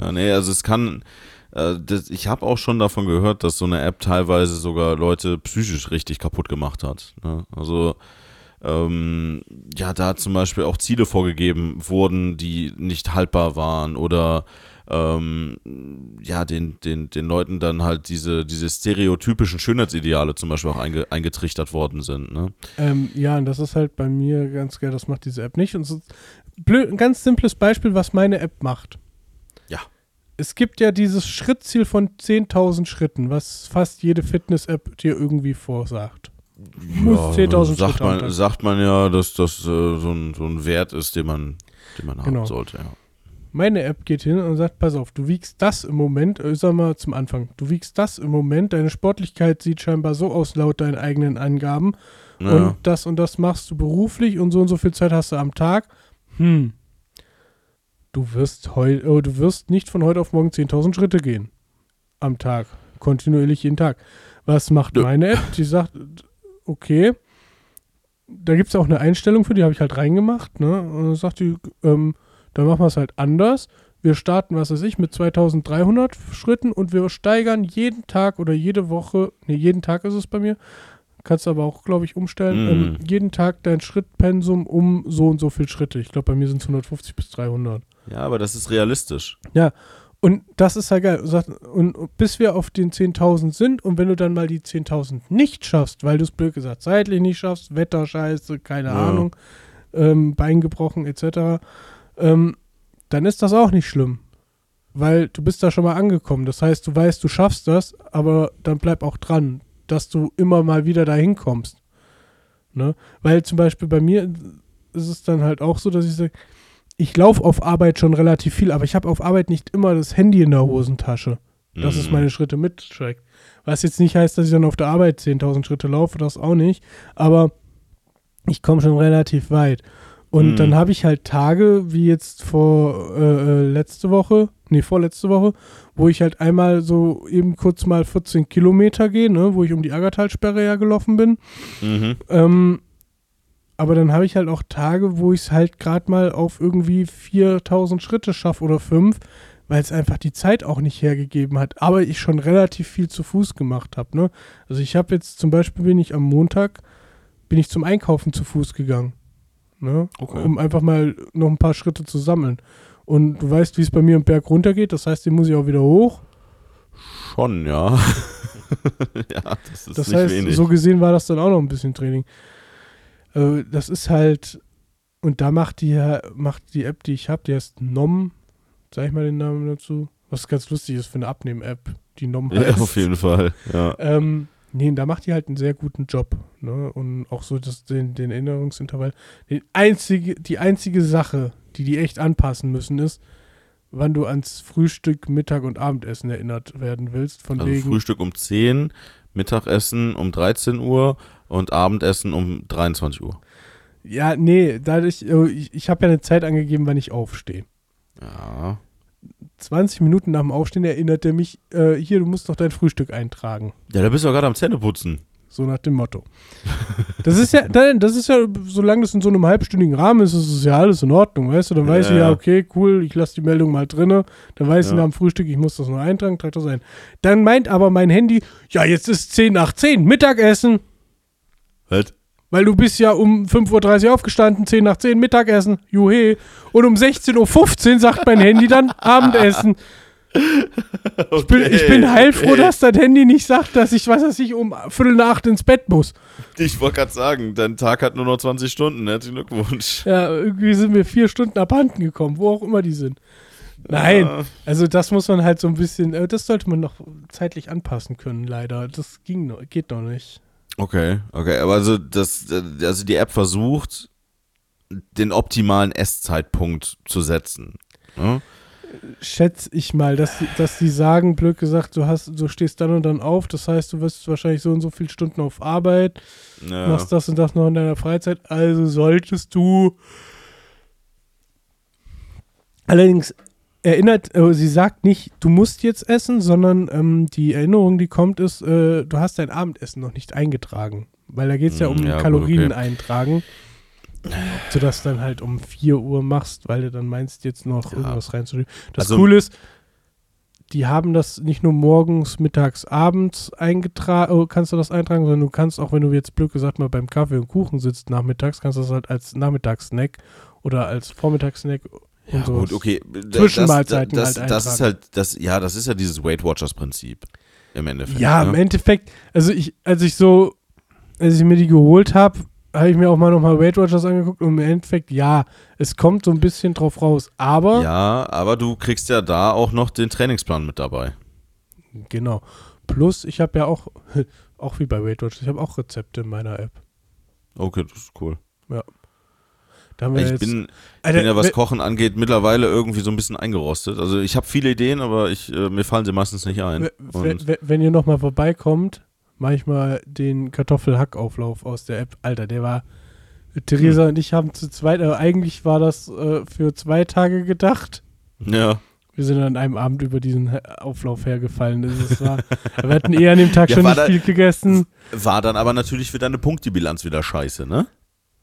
Ja, nee, also es kann, äh, das, ich habe auch schon davon gehört, dass so eine App teilweise sogar Leute psychisch richtig kaputt gemacht hat. Ne? Also, ähm, ja, da zum Beispiel auch Ziele vorgegeben wurden, die nicht haltbar waren oder ähm, ja, den, den, den Leuten dann halt diese, diese stereotypischen Schönheitsideale zum Beispiel auch einge, eingetrichtert worden sind. Ne?
Ähm, ja, und das ist halt bei mir ganz geil, das macht diese App nicht. Und so blöd, ein ganz simples Beispiel, was meine App macht.
Ja.
Es gibt ja dieses Schrittziel von 10.000 Schritten, was fast jede Fitness-App dir irgendwie vorsagt. Muss 10.000
sagt
Schritte am
man, sagt man ja, dass das äh, so, ein, so ein Wert ist, den man, den man haben
Genau.
sollte. Ja.
Meine App geht hin und sagt, pass auf, du wiegst das im Moment, äh, sag mal zum Anfang, du wiegst das im Moment, deine Sportlichkeit sieht scheinbar so aus laut deinen eigenen Angaben
Ja.
und das und das machst du beruflich und so und so viel Zeit hast du am Tag. Hm. Du wirst heu oh, du wirst nicht von heute auf morgen 10.000 Schritte gehen am Tag, kontinuierlich jeden Tag. Was macht meine App? Die sagt, okay, da gibt es auch eine Einstellung für, die habe ich halt reingemacht, ne? Und dann sagt die, ähm, dann machen wir es halt anders. Wir starten, was weiß ich, mit 2300 Schritten und wir steigern jeden Tag oder jede Woche, nee, jeden Tag ist es bei mir, kannst aber auch, glaube ich, umstellen,
Mhm.
ähm, jeden Tag dein Schrittpensum um so und so viele Schritte. Ich glaube, bei mir sind es 150 bis 300.
ja, aber das ist realistisch.
Und das ist halt geil. Und, bis wir auf den 10.000 sind und wenn du dann mal die 10.000 nicht schaffst, weil du es blöd gesagt zeitlich nicht schaffst, Wetterscheiße, keine
Ja.
Ahnung, ähm, Bein gebrochen etc., ähm, dann ist das auch nicht schlimm. Weil du bist da schon mal angekommen. Das heißt, du weißt, du schaffst das, aber dann bleib auch dran, dass du immer mal wieder dahin kommst. Ne? Weil zum Beispiel bei mir ist es dann halt auch so, dass ich sage, ich laufe auf Arbeit schon relativ viel, aber ich habe auf Arbeit nicht immer das Handy in der Hosentasche, dass es
Mhm.
meine Schritte mittrackt. Was jetzt nicht heißt, dass ich dann auf der Arbeit 10.000 Schritte laufe, das auch nicht, aber ich komme schon relativ weit. Und
Mhm.
dann habe ich halt Tage, wie jetzt vor äh, äh, letzte Woche, nee, vorletzte Woche, wo ich halt einmal so eben kurz mal 14 Kilometer gehe, ne, wo ich um die Aggertalsperre ja gelaufen bin.
Mhm.
Ähm, aber dann habe ich halt auch Tage, wo ich es halt gerade mal auf irgendwie 4000 Schritte schaffe oder 5, weil es einfach die Zeit auch nicht hergegeben hat. Aber ich schon relativ viel zu Fuß gemacht habe. Ne? Also ich habe jetzt zum Beispiel bin ich am Montag bin ich zum Einkaufen zu Fuß gegangen, ne?
Okay.
um einfach mal noch ein paar Schritte zu sammeln. Und du weißt, wie es bei mir im Berg runtergeht. Das heißt, den muss ich auch wieder hoch.
Schon, ja. ja, das ist
Das
nicht
heißt,
wenig.
so gesehen war das dann auch noch ein bisschen Training. Äh, das ist halt, und da macht die, macht die App, die ich habe, die heißt Nom, sag ich mal den Namen dazu, was ganz lustig ist für eine Abnehmen-App, die Nom heißt.
ja, auf jeden Fall. Ja.
Ähm, nee, da macht die halt einen sehr guten Job. Ne? Und auch so das, den, den Erinnerungsintervall. Die einzige, die einzige Sache, die die echt anpassen müssen, ist, wann du ans Frühstück, Mittag und Abendessen erinnert werden willst. Von
Also
wegen.
Frühstück um 10, Mittagessen um 13 Uhr und Abendessen um 23 Uhr.
Ja, nee, dadurch, äh, ich, ich habe ja eine Zeit angegeben, wann ich aufstehe.
Ja.
20 Minuten nach dem Aufstehen erinnert er mich, äh, hier, du musst doch dein Frühstück eintragen.
Ja, da bist du doch gerade am Zähneputzen.
So nach dem Motto. Das ist ja, das ist ja, solange das in so einem halbstündigen Rahmen ist, ist es ja alles in Ordnung, weißt du? Dann weiß
Ja,
ich ja, okay, cool, ich lasse die Meldung mal drinne. Dann weiß ich
Ja.
nach dem Frühstück, ich muss das noch eintragen, trag das ein. Dann meint aber mein Handy, ja, jetzt ist 10 nach 10, Mittagessen.
Halt.
Weil du bist ja um 5.30 Uhr aufgestanden, 10 nach 10 Mittagessen, juhe. Und um 16.15 Uhr sagt mein Handy dann Abendessen. Ich bin, ich bin heilfroh,
okay.
dass das Handy nicht sagt, dass ich, was weiß ich, um Viertel nach acht ins Bett muss.
Ich wollte gerade sagen, dein Tag hat nur noch 20 Stunden. Herzlichen Glückwunsch.
Ja, irgendwie sind mir vier Stunden abhanden gekommen, wo auch immer die sind. Nein,
Ja.
also das muss man halt so ein bisschen, äh, das sollte man noch zeitlich anpassen können, leider. Das ging noch, geht noch nicht.
Okay, okay, aber also das, also die App versucht, den optimalen Esszeitpunkt zu setzen. Ja?
Schätze ich mal, dass, die- dass die sagen, blöd gesagt, du hast, du stehst dann und dann auf, das heißt, du wirst wahrscheinlich so und so viele Stunden auf Arbeit,
Ja.
machst das und das noch in deiner Freizeit, also solltest du. Allerdings erinnert, äh, sie sagt nicht, du musst jetzt essen, sondern ähm, die Erinnerung, die kommt, ist, äh, du hast dein Abendessen noch nicht eingetragen. Weil da geht es ja um
Hm, ja,
Kalorien
okay.
eintragen. Ob du das dann halt um 4 Uhr machst, weil du dann meinst, jetzt noch
Ja.
irgendwas reinzuschieben. Das
Also-
Coole ist, die haben das nicht nur morgens, mittags, abends eingetragen, oh, kannst du das eintragen, sondern du kannst auch, wenn du jetzt blöd gesagt mal beim Kaffee und Kuchen sitzt nachmittags, kannst du das halt als Nachmittagssnack oder als Vormittagssnack
Ja,
und sowas.
gut, okay.
Zwischenmahlzeiten
das, das,
halt
das ist halt, das, ja, das ist ja dieses Weight Watchers Prinzip. Im Endeffekt.
Ja, im
ne?
Endeffekt, also ich, als ich so, als ich mir die geholt habe, habe ich mir auch mal nochmal Weight Watchers angeguckt und im Endeffekt, ja, es kommt so ein bisschen drauf raus. Aber,
Ja, aber du kriegst ja da auch noch den Trainingsplan mit dabei.
genau. Plus, ich habe ja auch, auch wie bei Weight Watchers, ich habe auch Rezepte in meiner App.
Okay, das ist cool.
Wir
Ich
jetzt,
bin,
Alter,
bin ja, was Kochen angeht, mittlerweile irgendwie so ein bisschen eingerostet. Also ich habe viele Ideen, aber ich, äh, mir fallen sie meistens nicht ein.
we-
Und,
we- we- wenn ihr nochmal vorbeikommt, manchmal den Kartoffelhackauflauf aus der App. Alter, der war. Theresa und ich haben zu zweit, äh, eigentlich war das äh, für zwei Tage gedacht.
ja.
Wir sind an einem Abend über diesen Auflauf hergefallen. Das ist, war, wir hatten eh an dem Tag
Ja,
schon nicht
da-
viel gegessen.
War dann aber natürlich für deine Punktebilanz wieder scheiße, ne?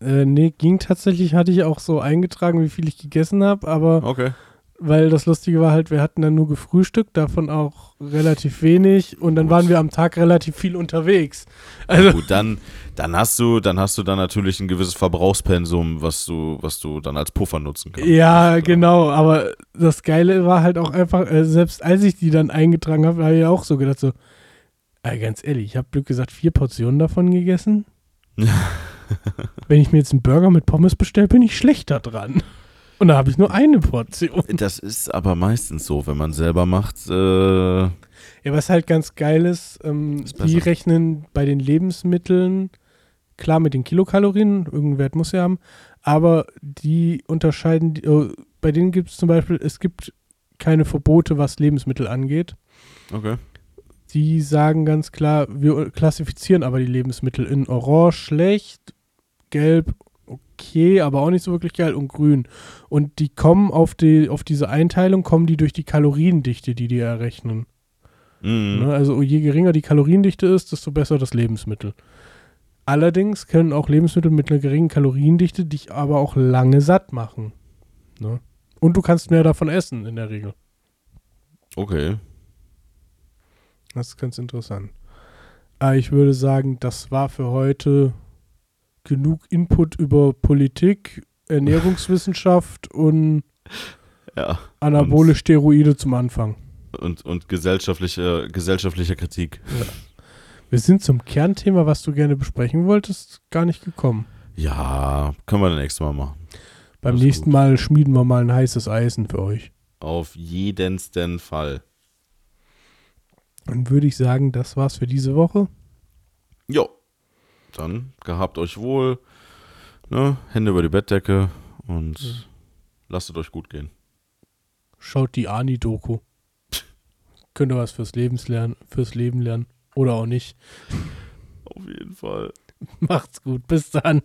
Äh, nee, ging tatsächlich, hatte ich auch so eingetragen, wie viel ich gegessen habe, aber
Okay.
Weil das Lustige war halt, wir hatten dann nur gefrühstückt, davon auch relativ wenig und dann
Gut.
waren wir am Tag relativ viel unterwegs. Also,
Gut, dann, dann hast du, dann hast du dann natürlich ein gewisses Verbrauchspensum, was du, was du dann als Puffer nutzen kannst.
ja, genau, aber das Geile war halt auch einfach, äh, selbst als ich die dann eingetragen habe, habe ich auch so gedacht, so, äh, ganz ehrlich, ich habe Glück gesagt, vier Portionen davon gegessen. Wenn ich mir jetzt einen Burger mit Pommes bestelle, bin ich schlechter dran. Und da habe ich nur eine Portion.
Das ist aber meistens so, wenn man selber macht. Äh,
Ja, was halt ganz geil ist, ähm,
Ist
die rechnen bei den Lebensmitteln, klar mit den Kilokalorien, irgendeinen Wert muss er haben, aber die unterscheiden, oh, bei denen gibt es zum Beispiel, es gibt keine Verbote, was Lebensmittel angeht.
okay.
Die sagen ganz klar, wir klassifizieren aber die Lebensmittel in Orange schlecht, Gelb okay, aber auch nicht so wirklich geil und Grün. Und die kommen auf, die, auf diese Einteilung, kommen die durch die Kaloriendichte, die die errechnen.
Mhm.
Ne? Also je geringer die Kaloriendichte ist, desto besser das Lebensmittel. Allerdings können auch Lebensmittel mit einer geringen Kaloriendichte dich aber auch lange satt machen. Ne? Und du kannst mehr davon essen in der Regel.
Okay.
Das ist ganz interessant. Aber ich würde sagen, das war für heute genug Input über Politik, Ernährungswissenschaft und
Ja.
anabole Steroide zum Anfang.
Und, und gesellschaftliche, gesellschaftliche Kritik.
Wir sind zum Kernthema, was du gerne besprechen wolltest, gar nicht gekommen.
Ja, können wir das nächste Mal machen.
Beim
Alles
nächsten
gut.
Mal schmieden wir mal ein heißes Eisen für euch.
Auf jedensten Fall.
Dann würde ich sagen, das war's für diese Woche.
Jo. Dann gehabt euch wohl. Ne? Hände über die Bettdecke und lasst es euch gut gehen.
Schaut die Ani-Doku. Könnt ihr was fürs, Lebens lernen, fürs Leben lernen. Oder auch nicht.
Auf jeden Fall.
Macht's gut. Bis dann.